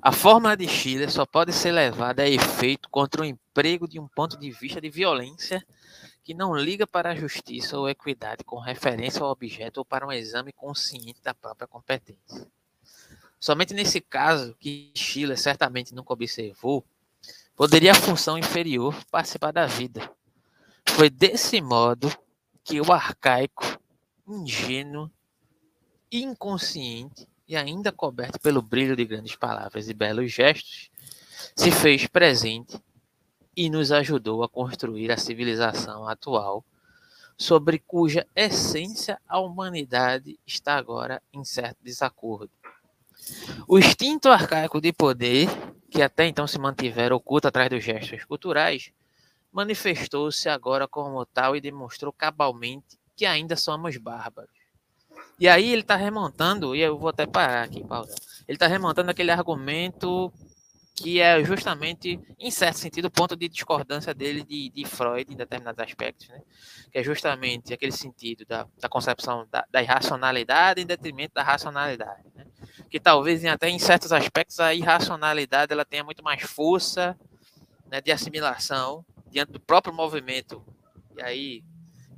A fórmula de Schiller só pode ser levada a efeito contra o emprego de um ponto de vista de violência que não liga para a justiça ou equidade com referência ao objeto ou para um exame consciente da própria competência. Somente nesse caso, que Schiller certamente nunca observou, poderia a função inferior participar da vida. Foi desse modo que o arcaico, ingênuo, inconsciente e ainda coberto pelo brilho de grandes palavras e belos gestos, se fez presente e nos ajudou a construir a civilização atual, sobre cuja essência a humanidade está agora em certo desacordo. O instinto arcaico de poder que até então se mantivera oculto atrás dos gestos culturais, manifestou-se agora como tal e demonstrou cabalmente que ainda somos bárbaros. E aí ele está remontando, e eu vou até parar aqui, Paulo. Ele está remontando aquele argumento que é justamente, em certo sentido, o ponto de discordância dele de, de Freud em determinados aspectos, né? que é justamente aquele sentido da, da concepção da, da, irracionalidade em detrimento da racionalidade. Né? Que talvez até em certos aspectos a irracionalidade ela tenha muito mais força né, de assimilação diante do próprio movimento. E aí,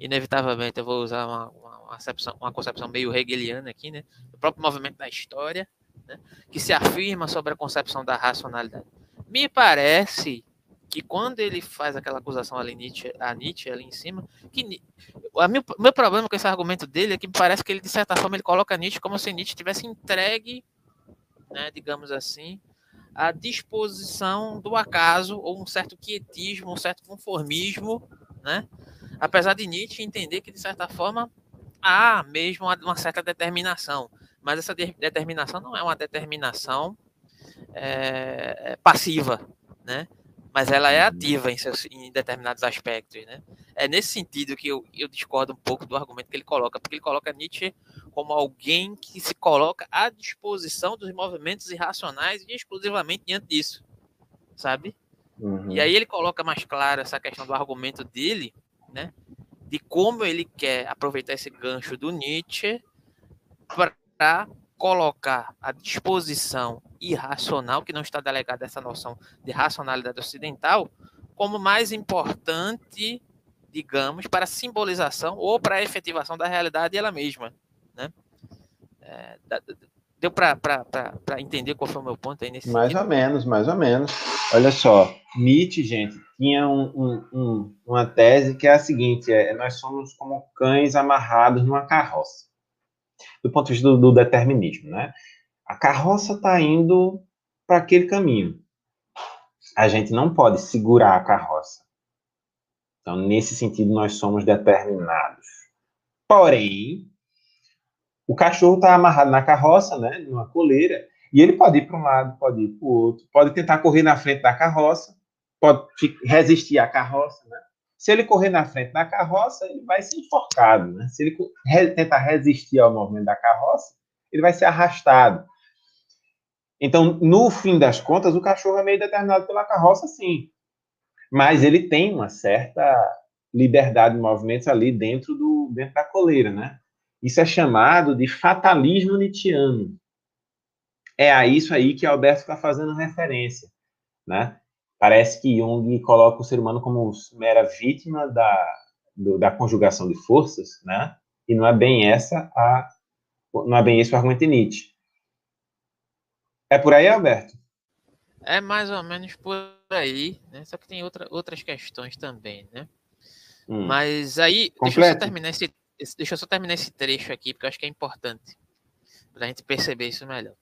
inevitavelmente, eu vou usar uma, uma, uma, concepção, uma concepção meio hegeliana aqui, né? do próprio movimento da história, né, que se afirma sobre a concepção da racionalidade. Me parece que quando ele faz aquela acusação ali Nietzsche, a Nietzsche ali em cima, que o meu, meu problema com esse argumento dele é que parece que ele de certa forma ele coloca Nietzsche como se Nietzsche tivesse entregue, né, digamos assim, à disposição do acaso ou um certo quietismo, um certo conformismo, né? Apesar de Nietzsche entender que de certa forma há mesmo uma certa determinação, mas essa de determinação não é uma determinação é, passiva, né? Mas ela é ativa em, seus, em determinados aspectos, né? É nesse sentido que eu, eu discordo um pouco do argumento que ele coloca, porque ele coloca Nietzsche como alguém que se coloca à disposição dos movimentos irracionais e exclusivamente diante disso, sabe? Uhum. E aí ele coloca mais claro essa questão do argumento dele, né? De como ele quer aproveitar esse gancho do Nietzsche para colocar à disposição irracional, que não está delegada essa noção de racionalidade ocidental, como mais importante, digamos, para a simbolização ou para a efetivação da realidade ela mesma. Né? É, deu para entender qual foi o meu ponto aí nesse Mais sentido? ou menos, mais ou menos. Olha só, Nietzsche, gente, tinha um, um, um, uma tese que é a seguinte: é, nós somos como cães amarrados numa carroça do ponto de vista do, do determinismo, né? A carroça está indo para aquele caminho. A gente não pode segurar a carroça. Então, nesse sentido, nós somos determinados. Porém, o cachorro está amarrado na carroça, né, numa coleira, e ele pode ir para um lado, pode ir para o outro, pode tentar correr na frente da carroça, pode resistir à carroça, né? Se ele correr na frente da carroça, ele vai ser enforcado. Né? Se ele re tentar resistir ao movimento da carroça, ele vai ser arrastado. Então, no fim das contas, o cachorro é meio determinado pela carroça, sim. Mas ele tem uma certa liberdade de movimentos ali dentro, do, dentro da coleira, né? Isso é chamado de fatalismo nietzschiano. É a isso aí que Alberto está fazendo referência, né? Parece que Jung coloca o ser humano como mera vítima da, do, da conjugação de forças, né? E não é bem essa a não é bem esse o argumento de Nietzsche. É por aí, Alberto? É mais ou menos por aí, né? Só que tem outra, outras questões também, né? Hum. Mas aí, deixa eu, só terminar esse, deixa eu só terminar esse trecho aqui, porque eu acho que é importante para a gente perceber isso melhor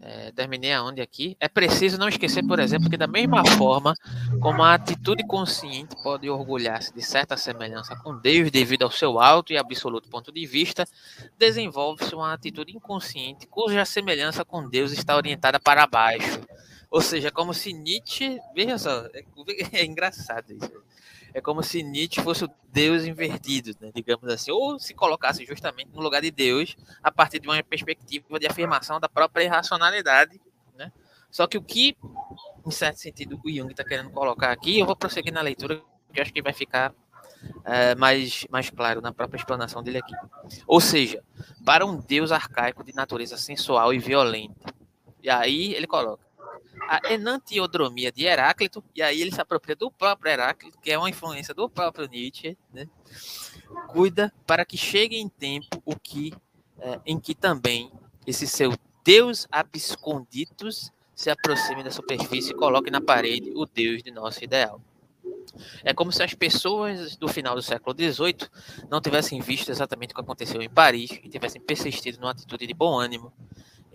é, terminei aonde aqui. É preciso não esquecer, por exemplo, que da mesma forma como a atitude consciente pode orgulhar-se de certa semelhança com Deus devido ao seu alto e absoluto ponto de vista, desenvolve-se uma atitude inconsciente cuja semelhança com Deus está orientada para baixo. Ou seja, como se Nietzsche, veja só, é, é engraçado isso. É como se Nietzsche fosse o Deus invertido, né, digamos assim, ou se colocasse justamente no lugar de Deus a partir de uma perspectiva de afirmação da própria irracionalidade. Né? Só que o que, em certo sentido, o Jung está querendo colocar aqui, eu vou prosseguir na leitura, que acho que vai ficar é, mais, mais claro na própria explanação dele aqui. Ou seja, para um Deus arcaico de natureza sensual e violenta. E aí ele coloca a enantiodromia de Heráclito, e aí ele se apropria do próprio Heráclito, que é uma influência do próprio Nietzsche, né? cuida para que chegue em tempo o que é, em que também esse seu Deus absconditus se aproxime da superfície e coloque na parede o Deus de nosso ideal. É como se as pessoas do final do século XVIII não tivessem visto exatamente o que aconteceu em Paris e tivessem persistido numa atitude de bom ânimo,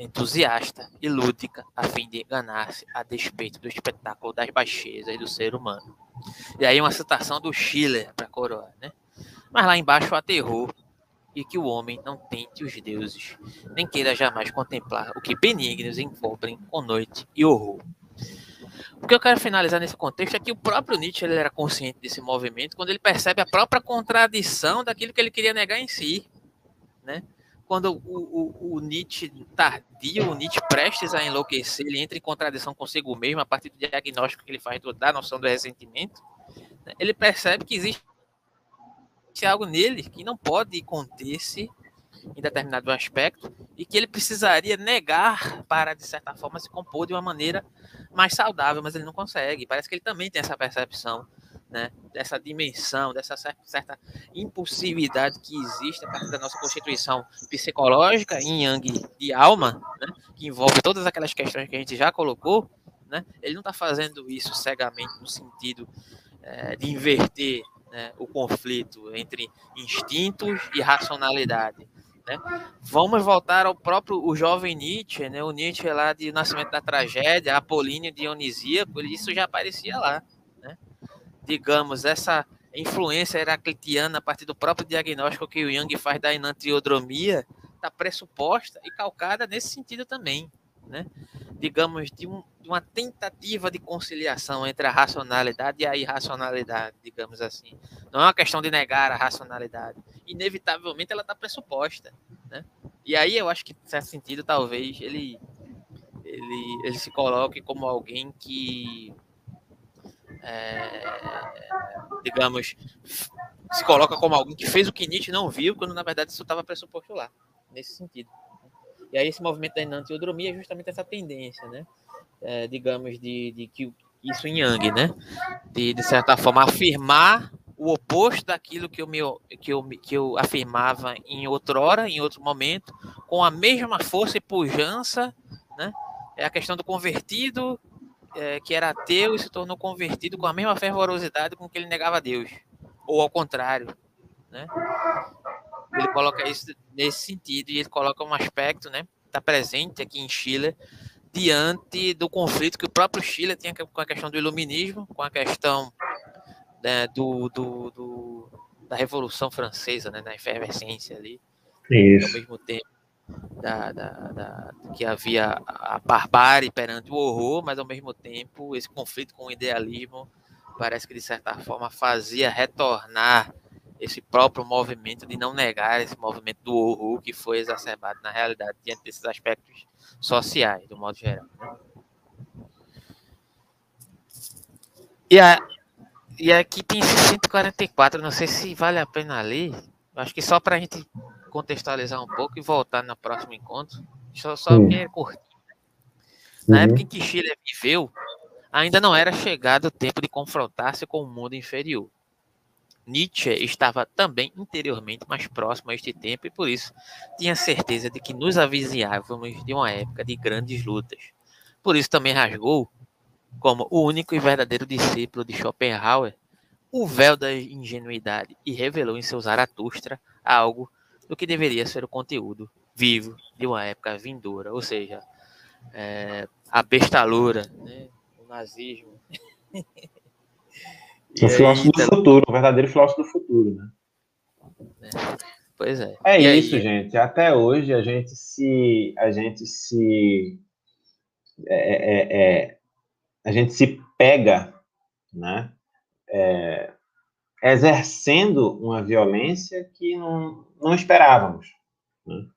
entusiasta e lúdica a fim de enganar-se a despeito do espetáculo das baixezas do ser humano. E aí uma citação do Schiller para coroar, né? Mas lá embaixo há terror e que o homem não tente os deuses, nem queira jamais contemplar o que benignos encobrem com noite e horror. O que eu quero finalizar nesse contexto é que o próprio Nietzsche ele era consciente desse movimento quando ele percebe a própria contradição daquilo que ele queria negar em si, né? Quando o, o, o, Nietzsche tardio, o Nietzsche prestes a enlouquecer, ele entra em contradição consigo mesmo a partir do diagnóstico que ele faz da noção do ressentimento, né? ele percebe que existe algo nele que não pode conter-se em determinado aspecto e que ele precisaria negar para, de certa forma, se compor de uma maneira mais saudável, mas ele não consegue. Parece que ele também tem essa percepção né, dessa dimensão, dessa certa impulsividade que existe a partir da nossa constituição psicológica em Yang de alma, né, que envolve todas aquelas questões que a gente já colocou, né? Ele não está fazendo isso cegamente no sentido é, de inverter né, o conflito entre instintos e racionalidade. Né? Vamos voltar ao próprio o jovem Nietzsche, né? o Nietzsche lá de Nascimento da Tragédia, Apolíneo Dionisíaco, isso já aparecia lá. Digamos, essa influência heraclitiana a partir do próprio diagnóstico que o Jung faz da enantiodromia está pressuposta e calcada nesse sentido também. Né? Digamos, de, um, de uma tentativa de conciliação entre a racionalidade e a irracionalidade, digamos assim. Não é uma questão de negar a racionalidade. Inevitavelmente ela está pressuposta. Né? E aí eu acho que, em certo sentido, talvez ele, ele, ele se coloque como alguém que é, digamos, se coloca como alguém que fez o que Nietzsche não viu, quando na verdade isso estava pressuposto lá, nesse sentido. E aí esse movimento da enantiodromia é justamente essa tendência, né? É, digamos, de, de que isso em Yang, né? De, de certa forma, afirmar o oposto daquilo que eu, me, que, eu, que eu afirmava em outrora, em outro momento, com a mesma força e pujança, né? É a questão do convertido é, que era ateu e se tornou convertido com a mesma fervorosidade com que ele negava a Deus, ou ao contrário, né? Ele coloca isso nesse sentido e ele coloca um aspecto, né? Está presente aqui em Chile diante do conflito que o próprio Chile tinha com a questão do iluminismo, com a questão né, do, do, do, da Revolução Francesa, né, da efervescência ali, Isso. ao mesmo tempo da, da, da, que havia a barbárie perante o horror, mas ao mesmo tempo esse conflito com o idealismo parece que de certa forma fazia retornar esse próprio movimento de não negar esse movimento do horror que foi exacerbado na realidade diante desses aspectos sociais, do modo geral. Né? E, a, e aqui tem 144, não sei se vale a pena ler, acho que só para a gente contextualizar um pouco e voltar no próximo encontro. Só, só que é curtinho. Na uhum. época em que Chile viveu, ainda não era chegado o tempo de confrontar-se com o mundo inferior. Nietzsche estava também interiormente mais próximo a este tempo e por isso tinha certeza de que nos avizinhávamos de uma época de grandes lutas. Por isso também rasgou, como o único e verdadeiro discípulo de Schopenhauer, o véu da ingenuidade e revelou em seu Zaratustra algo do que deveria ser o conteúdo vivo de uma época vindoura, ou seja, é, a bestalura, né, o nazismo. o filósofo aí, do então... futuro, o verdadeiro filósofo do futuro, né? É, pois é. É e isso, aí... gente. Até hoje a gente se, a gente se, é, é, é a gente se pega, né? Exercendo uma violência que não, não esperávamos. Né?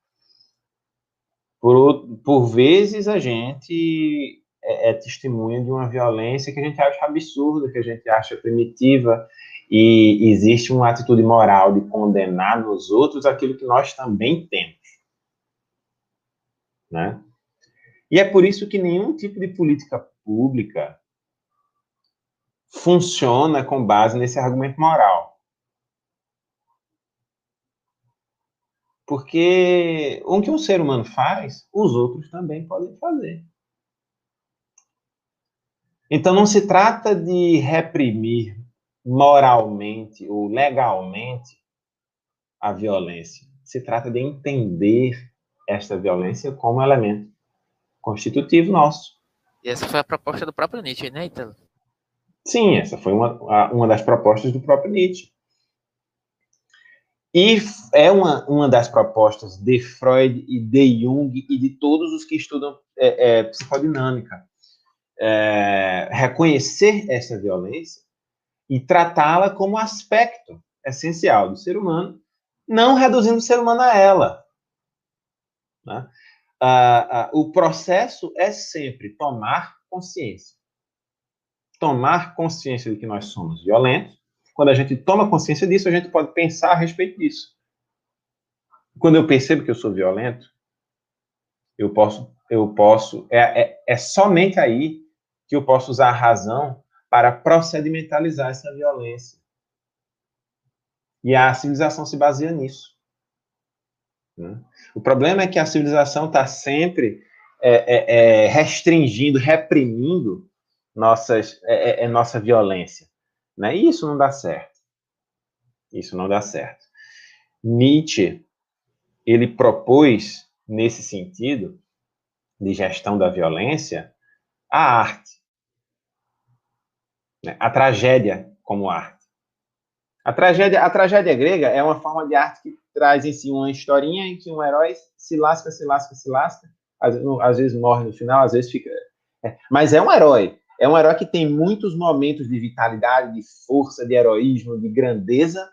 Por, por vezes a gente é, é testemunha de uma violência que a gente acha absurda, que a gente acha primitiva, e existe uma atitude moral de condenar nos outros aquilo que nós também temos. Né? E é por isso que nenhum tipo de política pública funciona com base nesse argumento moral. Porque o que um ser humano faz, os outros também podem fazer. Então não se trata de reprimir moralmente ou legalmente a violência. Se trata de entender esta violência como elemento constitutivo nosso. E essa foi a proposta do próprio Nietzsche, né, Italo? Sim, essa foi uma, uma das propostas do próprio Nietzsche. E é uma, uma das propostas de Freud e de Jung e de todos os que estudam é, é, psicodinâmica. É, reconhecer essa violência e tratá-la como aspecto essencial do ser humano, não reduzindo o ser humano a ela. Né? Ah, ah, o processo é sempre tomar consciência tomar consciência de que nós somos violentos. Quando a gente toma consciência disso, a gente pode pensar a respeito disso. Quando eu percebo que eu sou violento, eu posso, eu posso, é, é, é somente aí que eu posso usar a razão para procedimentalizar essa violência. E a civilização se baseia nisso. Né? O problema é que a civilização está sempre é, é, restringindo, reprimindo nossas, é, nossa violência. Né? E isso não dá certo. Isso não dá certo. Nietzsche, ele propôs, nesse sentido, de gestão da violência, a arte. Né? A tragédia como arte. A tragédia, a tragédia grega é uma forma de arte que traz em si uma historinha em que um herói se lasca, se lasca, se lasca, às, às vezes morre no final, às vezes fica. É, mas é um herói. É um herói que tem muitos momentos de vitalidade, de força, de heroísmo, de grandeza,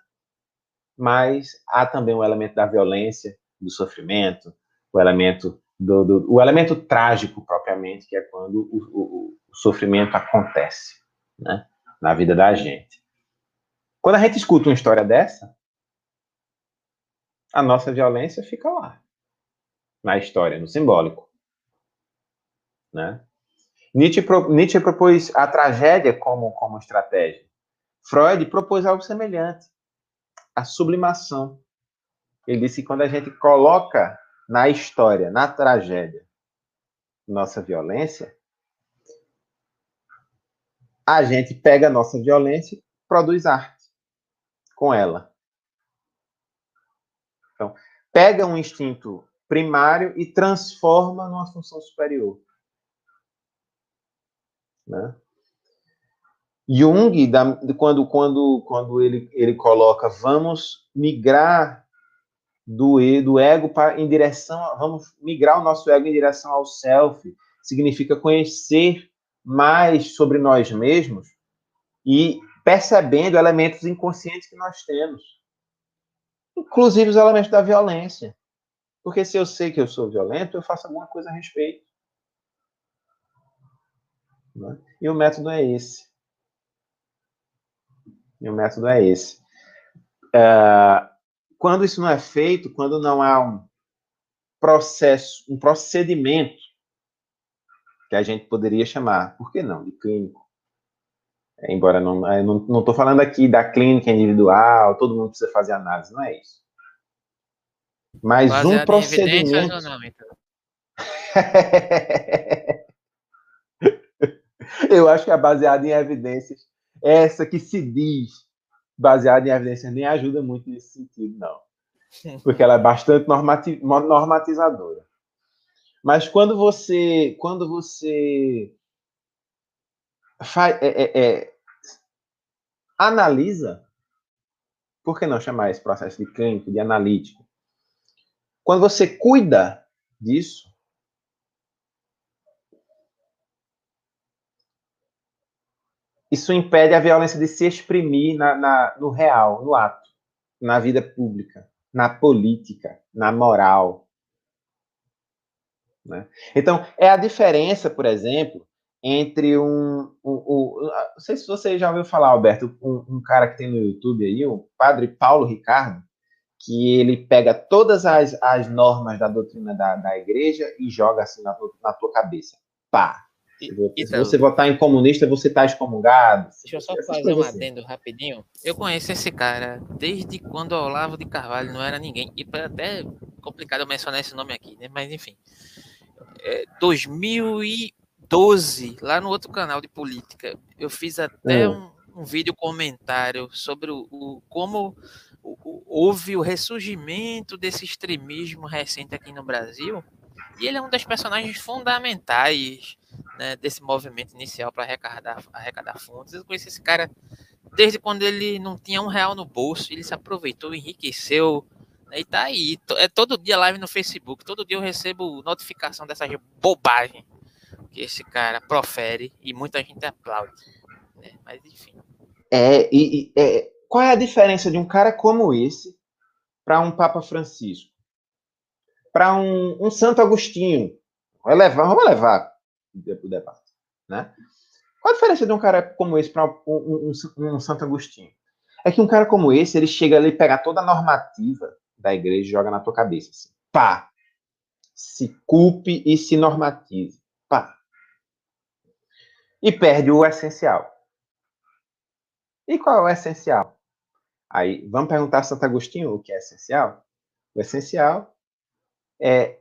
mas há também o elemento da violência, do sofrimento, o elemento do, do o elemento trágico propriamente, que é quando o, o, o sofrimento acontece, né, na vida da gente. Quando a gente escuta uma história dessa, a nossa violência fica lá, na história, no simbólico. Né? Nietzsche, Nietzsche propôs a tragédia como, como estratégia. Freud propôs algo semelhante, a sublimação. Ele disse que quando a gente coloca na história, na tragédia, nossa violência, a gente pega a nossa violência e produz arte com ela. Então, pega um instinto primário e transforma numa função superior. Né? Jung, da, quando, quando, quando ele, ele coloca vamos migrar do, do ego para, em direção, vamos migrar o nosso ego em direção ao self, significa conhecer mais sobre nós mesmos e percebendo elementos inconscientes que nós temos, inclusive os elementos da violência. Porque se eu sei que eu sou violento, eu faço alguma coisa a respeito. Né? E o método é esse. E o método é esse. É, quando isso não é feito, quando não há um processo, um procedimento que a gente poderia chamar, por que não, de clínico? É, embora não não estou falando aqui da clínica individual, todo mundo precisa fazer análise, não é isso. Mas Baseado um procedimento. Não, então? Eu acho que é baseado em evidências. Essa que se diz baseada em evidências nem ajuda muito nesse sentido, não. Porque ela é bastante normatizadora. Mas quando você, quando você faz, é, é, é, analisa, por que não chamar esse processo de clínico, de analítico? Quando você cuida disso, isso impede a violência de se exprimir na, na, no real, no ato, na vida pública, na política, na moral. Né? Então, é a diferença, por exemplo, entre um, um, um, Não sei se você já ouviu falar, Alberto, um, um, cara que tem no YouTube aí, o padre Paulo Ricardo, que ele pega todas as, as normas da doutrina da, da igreja e joga assim na, na tua cabeça. Pá! Se então, você votar em comunista, você está excomungado. Deixa eu só fazer um assim. adendo rapidinho. Eu conheço esse cara desde quando o Olavo de Carvalho não era ninguém. E até complicado eu mencionar esse nome aqui, né? Mas enfim. É, 2012, lá no outro canal de política, eu fiz até hum. um, um, vídeo comentário sobre o, o como o, o, houve o ressurgimento desse extremismo recente aqui no Brasil. E ele é um dos personagens fundamentais né, desse movimento inicial para arrecadar, arrecadar fundos. Eu conheci esse cara desde quando ele não tinha um real no bolso, ele se aproveitou, enriqueceu, né, e tá aí. É todo dia live no Facebook, todo dia eu recebo notificação dessas bobagens que esse cara profere e muita gente aplaude. Né? Mas enfim. É, e, é, qual é a diferença de um cara como esse para um Papa Francisco? Para um, um Santo Agostinho? Vai levar, vamos levar o debate. Né? Qual a diferença de um cara como esse para um, um, um, Santo Agostinho? É que um cara como esse, ele chega ali, pega toda a normativa da igreja e joga na tua cabeça. Assim, pá! Se culpe e se normatize. Pá! E perde o essencial. E qual é o essencial? Aí, vamos perguntar a Santo Agostinho o que é essencial? O essencial é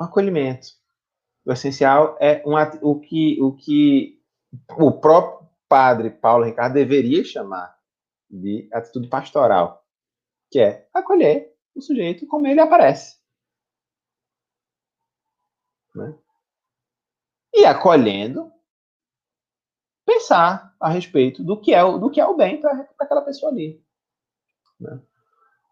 o acolhimento, O essencial é um, o, que, o que o próprio padre Paulo Ricardo deveria chamar de atitude pastoral, que é acolher o sujeito como ele aparece. Né? E acolhendo, pensar a respeito do que é o, do que é o bem para aquela pessoa ali. Né?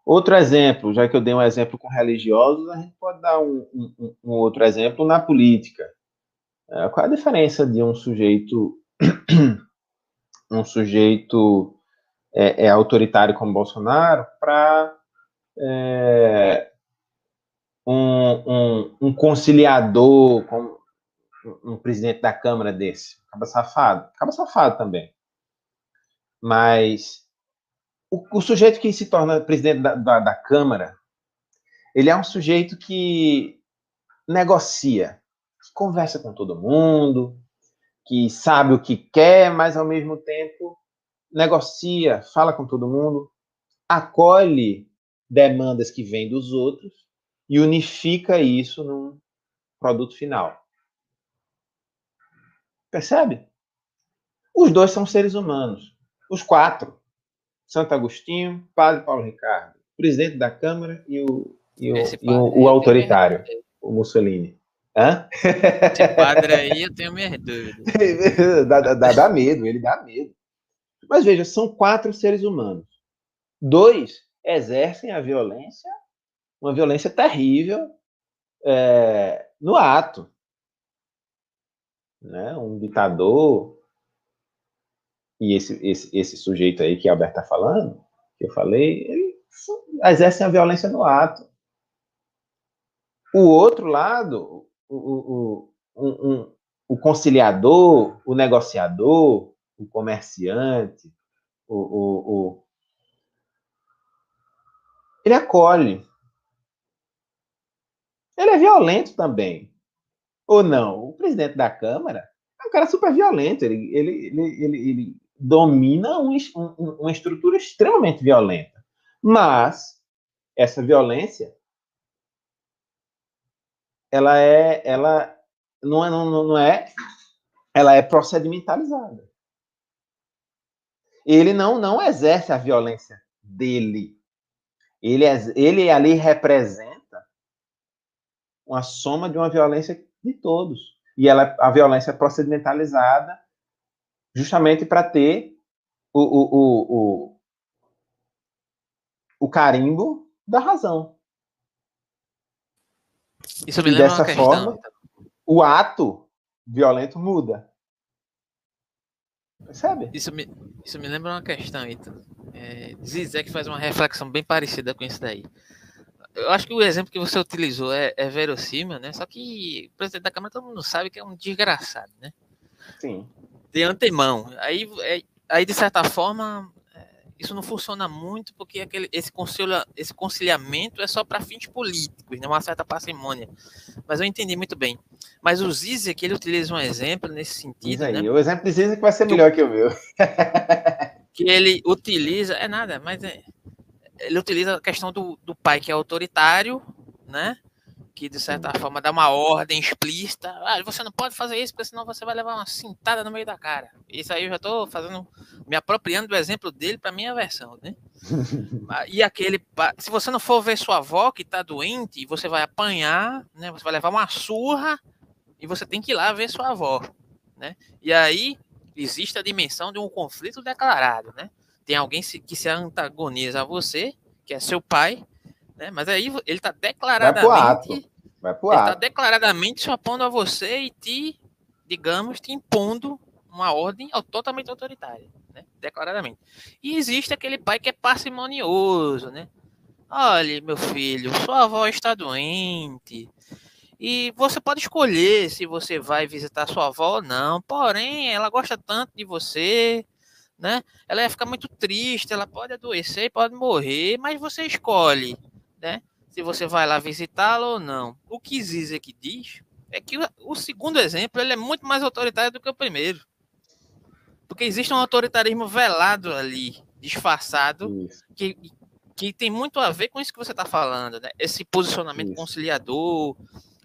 Outro exemplo, já que eu dei um exemplo com religiosos, a gente pode dar um, um, um outro exemplo na política. É, qual é a diferença de um sujeito um sujeito é, é autoritário como Bolsonaro para é, um, um, um, conciliador, como um presidente da Câmara desse? Acaba safado. Acaba safado também. Mas o, o sujeito que se torna presidente da, da, da Câmara, ele é um sujeito que negocia, que conversa com todo mundo, que sabe o que quer, mas ao mesmo tempo negocia, fala com todo mundo, acolhe demandas que vêm dos outros e unifica isso num produto final. Percebe? Os dois são seres humanos. Os quatro. Santo Agostinho, Padre Paulo Ricardo, presidente da Câmara e o, e o, e o, o autoritário, o Mussolini. Hã? Esse padre aí eu tenho minhas dúvidas. dá, dá, dá medo, ele dá medo. Mas veja, são quatro seres humanos. Dois exercem a violência, uma violência terrível, é, no ato. Né? Um ditador, e esse, esse, esse sujeito aí que a Alberto está falando, que eu falei, ele exercem a violência no ato. O outro lado, o, o, o, o conciliador, o negociador, o comerciante, o, ele acolhe. Ele é violento também. Ou não? O presidente da Câmara é um cara super violento. Ele, ele, ele, ele domina um, um, uma estrutura extremamente violenta. Mas essa violência ela é ela não é, não, não é ela é procedimentalizada. Ele não não exerce a violência dele. Ele ele ali representa uma soma de uma violência de todos. E ela a violência é procedimentalizada justamente para ter o, o, o, o, carimbo da razão isso me lembra dessa forma, o ato violento muda. Percebe? Isso me, isso me lembra uma questão, Ito. É, Zizek faz uma reflexão bem parecida com isso daí. Eu acho que o exemplo que você utilizou é, é verossímil, né? Só que o presidente da Câmara todo mundo sabe que é um desgraçado, né? Sim. De antemão. Aí, é, aí de certa forma, isso não funciona muito porque aquele, esse, concilia, esse conciliamento é só para fins políticos, né? uma certa parcimônia. Mas eu entendi muito bem. Mas o Zizek, ele utiliza um exemplo nesse sentido. Aí, né? O exemplo de Zizek vai ser melhor que o meu. que ele utiliza, é nada, mas é, ele utiliza a questão do, do pai que é autoritário, né? Que de certa forma dá uma ordem explícita. Ah, você não pode fazer isso, porque senão você vai levar uma cintada no meio da cara. Isso aí eu já estou fazendo, me apropriando do exemplo dele para minha versão, né? Ah, e aquele, se você não for ver sua avó que está doente, você vai apanhar, né? Você vai levar uma surra e você tem que ir lá ver sua avó, né? E aí existe a dimensão de um conflito declarado, né? Tem alguém que se antagoniza a você, que é seu pai, né? Mas aí ele está declaradamente. Vai pro ato. Ele está declaradamente se opondo a você e te, digamos, te impondo uma ordem totalmente autoritária, né? declaradamente. E existe aquele pai que é parcimonioso, né? Olha, meu filho, sua avó está doente. E você pode escolher se você vai visitar sua avó ou não. Porém, ela gosta tanto de você, né? Ela ia ficar muito triste, ela pode adoecer, pode morrer, mas você escolhe né? Se você vai lá visitá-lo ou não. O que Zizek diz é que o segundo exemplo ele é muito mais autoritário do que o primeiro. Porque existe um autoritarismo velado ali, disfarçado, que, que tem muito a ver com isso que você está falando, né? Esse posicionamento isso. conciliador,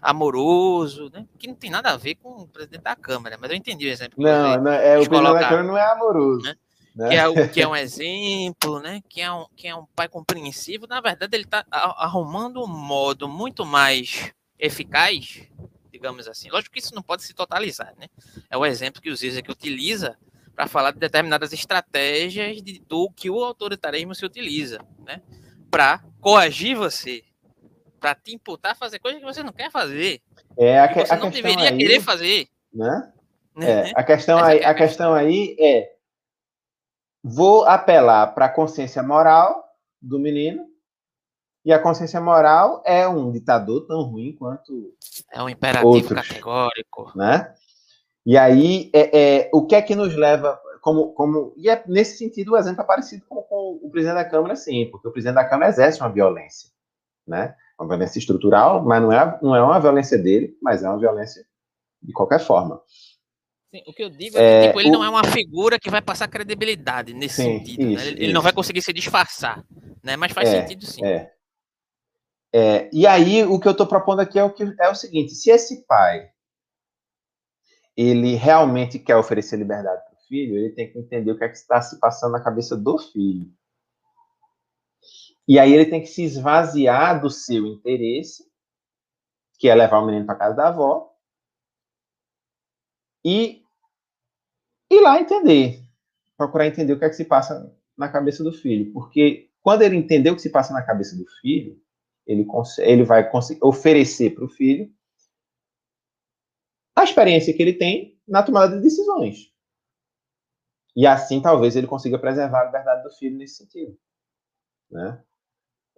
amoroso, né? Que não tem nada a ver com o presidente da Câmara, mas eu entendi o exemplo. Não, não é, o presidente da Câmara não é amoroso. Né? Né? Que, é, que é um exemplo, né? Que é um, que é um pai compreensivo. Na verdade, ele está arrumando um modo muito mais eficaz, digamos assim. Lógico que isso não pode se totalizar, né? É o exemplo que o Zizek utiliza para falar de determinadas estratégias de, do que o autoritarismo se utiliza, né? Para coagir você, para te imputar a fazer coisas que você não quer fazer. É a, que, você a não deveria aí, querer fazer. Né? É, a questão aí, é a questão aí é vou apelar para a consciência moral do menino e a consciência moral é um ditador tão ruim quanto é um imperativo outros, categórico, né? E aí é, é, o que é que nos leva como, como e é nesse sentido o exemplo é parecido com, com o presidente da Câmara, sim, porque o presidente da Câmara exerce uma violência, né? Uma violência estrutural, mas não é, não é uma violência dele, mas é uma violência de qualquer forma. Sim, o que eu digo é que é, tipo, ele o... não é uma figura que vai passar credibilidade nesse sim, sentido. Né? Isso, né? ele, ele, não vai conseguir se disfarçar, né? mas faz é, sentido sim. É. é. e aí, o que eu estou propondo aqui é o, que, é o seguinte: se esse pai ele realmente quer oferecer liberdade para o filho, ele tem que entender o que é que está se passando na cabeça do filho. E aí ele tem que se esvaziar do seu interesse, que é levar o menino para casa da avó, e ir lá entender, procurar entender o que é que se passa na cabeça do filho, porque quando ele entender o que se passa na cabeça do filho, ele, ele vai oferecer para o filho a experiência que ele tem na tomada de decisões. E assim, talvez, ele consiga preservar a liberdade do filho nesse sentido. Né?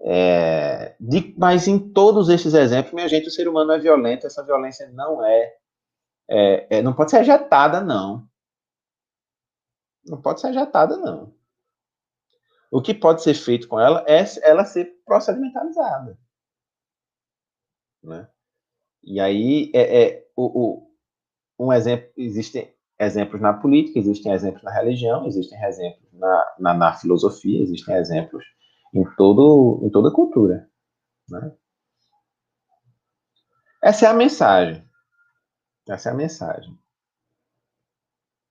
É, de, mas em todos esses exemplos, minha gente, o ser humano é violento, essa violência não é, é, é não pode ser ejetada, não. Não pode ser agitada, não. O que pode ser feito com ela é ela ser procedimentalizada. Né? E aí, é, é o, o, um exemplo, existem exemplos na política, existem exemplos na religião, existem exemplos na, na, na filosofia, existem exemplos em, todo, em toda cultura. Né? Essa é a mensagem. Essa é a mensagem.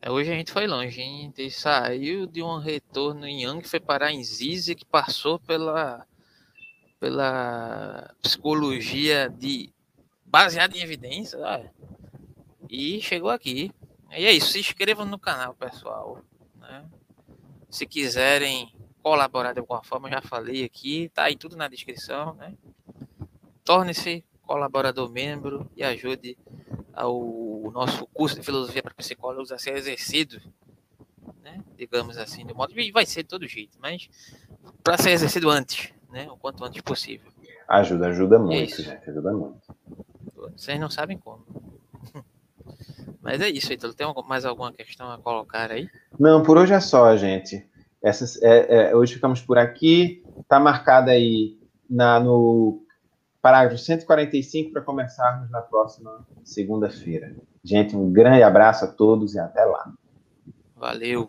É, hoje a gente foi longe? A gente saiu de um retorno em Yang, foi parar em Zizi, que passou pela, pela psicologia de baseada em evidências, e chegou aqui. E é isso, se inscrevam no canal, pessoal. Né? Se quiserem colaborar de alguma forma, já falei aqui, tá aí tudo na descrição, né? Torne-se colaborador membro e ajude ao nosso curso de filosofia para psicólogos a ser exercido, né? digamos assim, do modo. E vai ser de todo jeito, mas para ser exercido antes, né? o quanto antes possível. Ajuda, ajuda muito, é gente, ajuda muito. Vocês não sabem como. Mas é isso, Ítalo. Tem mais alguma questão a colocar aí? Não, por hoje é só, gente. Essas, é, é, hoje ficamos por aqui. Está marcada aí na, no parágrafo 145 para começarmos na próxima segunda-feira. Gente, um grande abraço a todos e até lá. Valeu.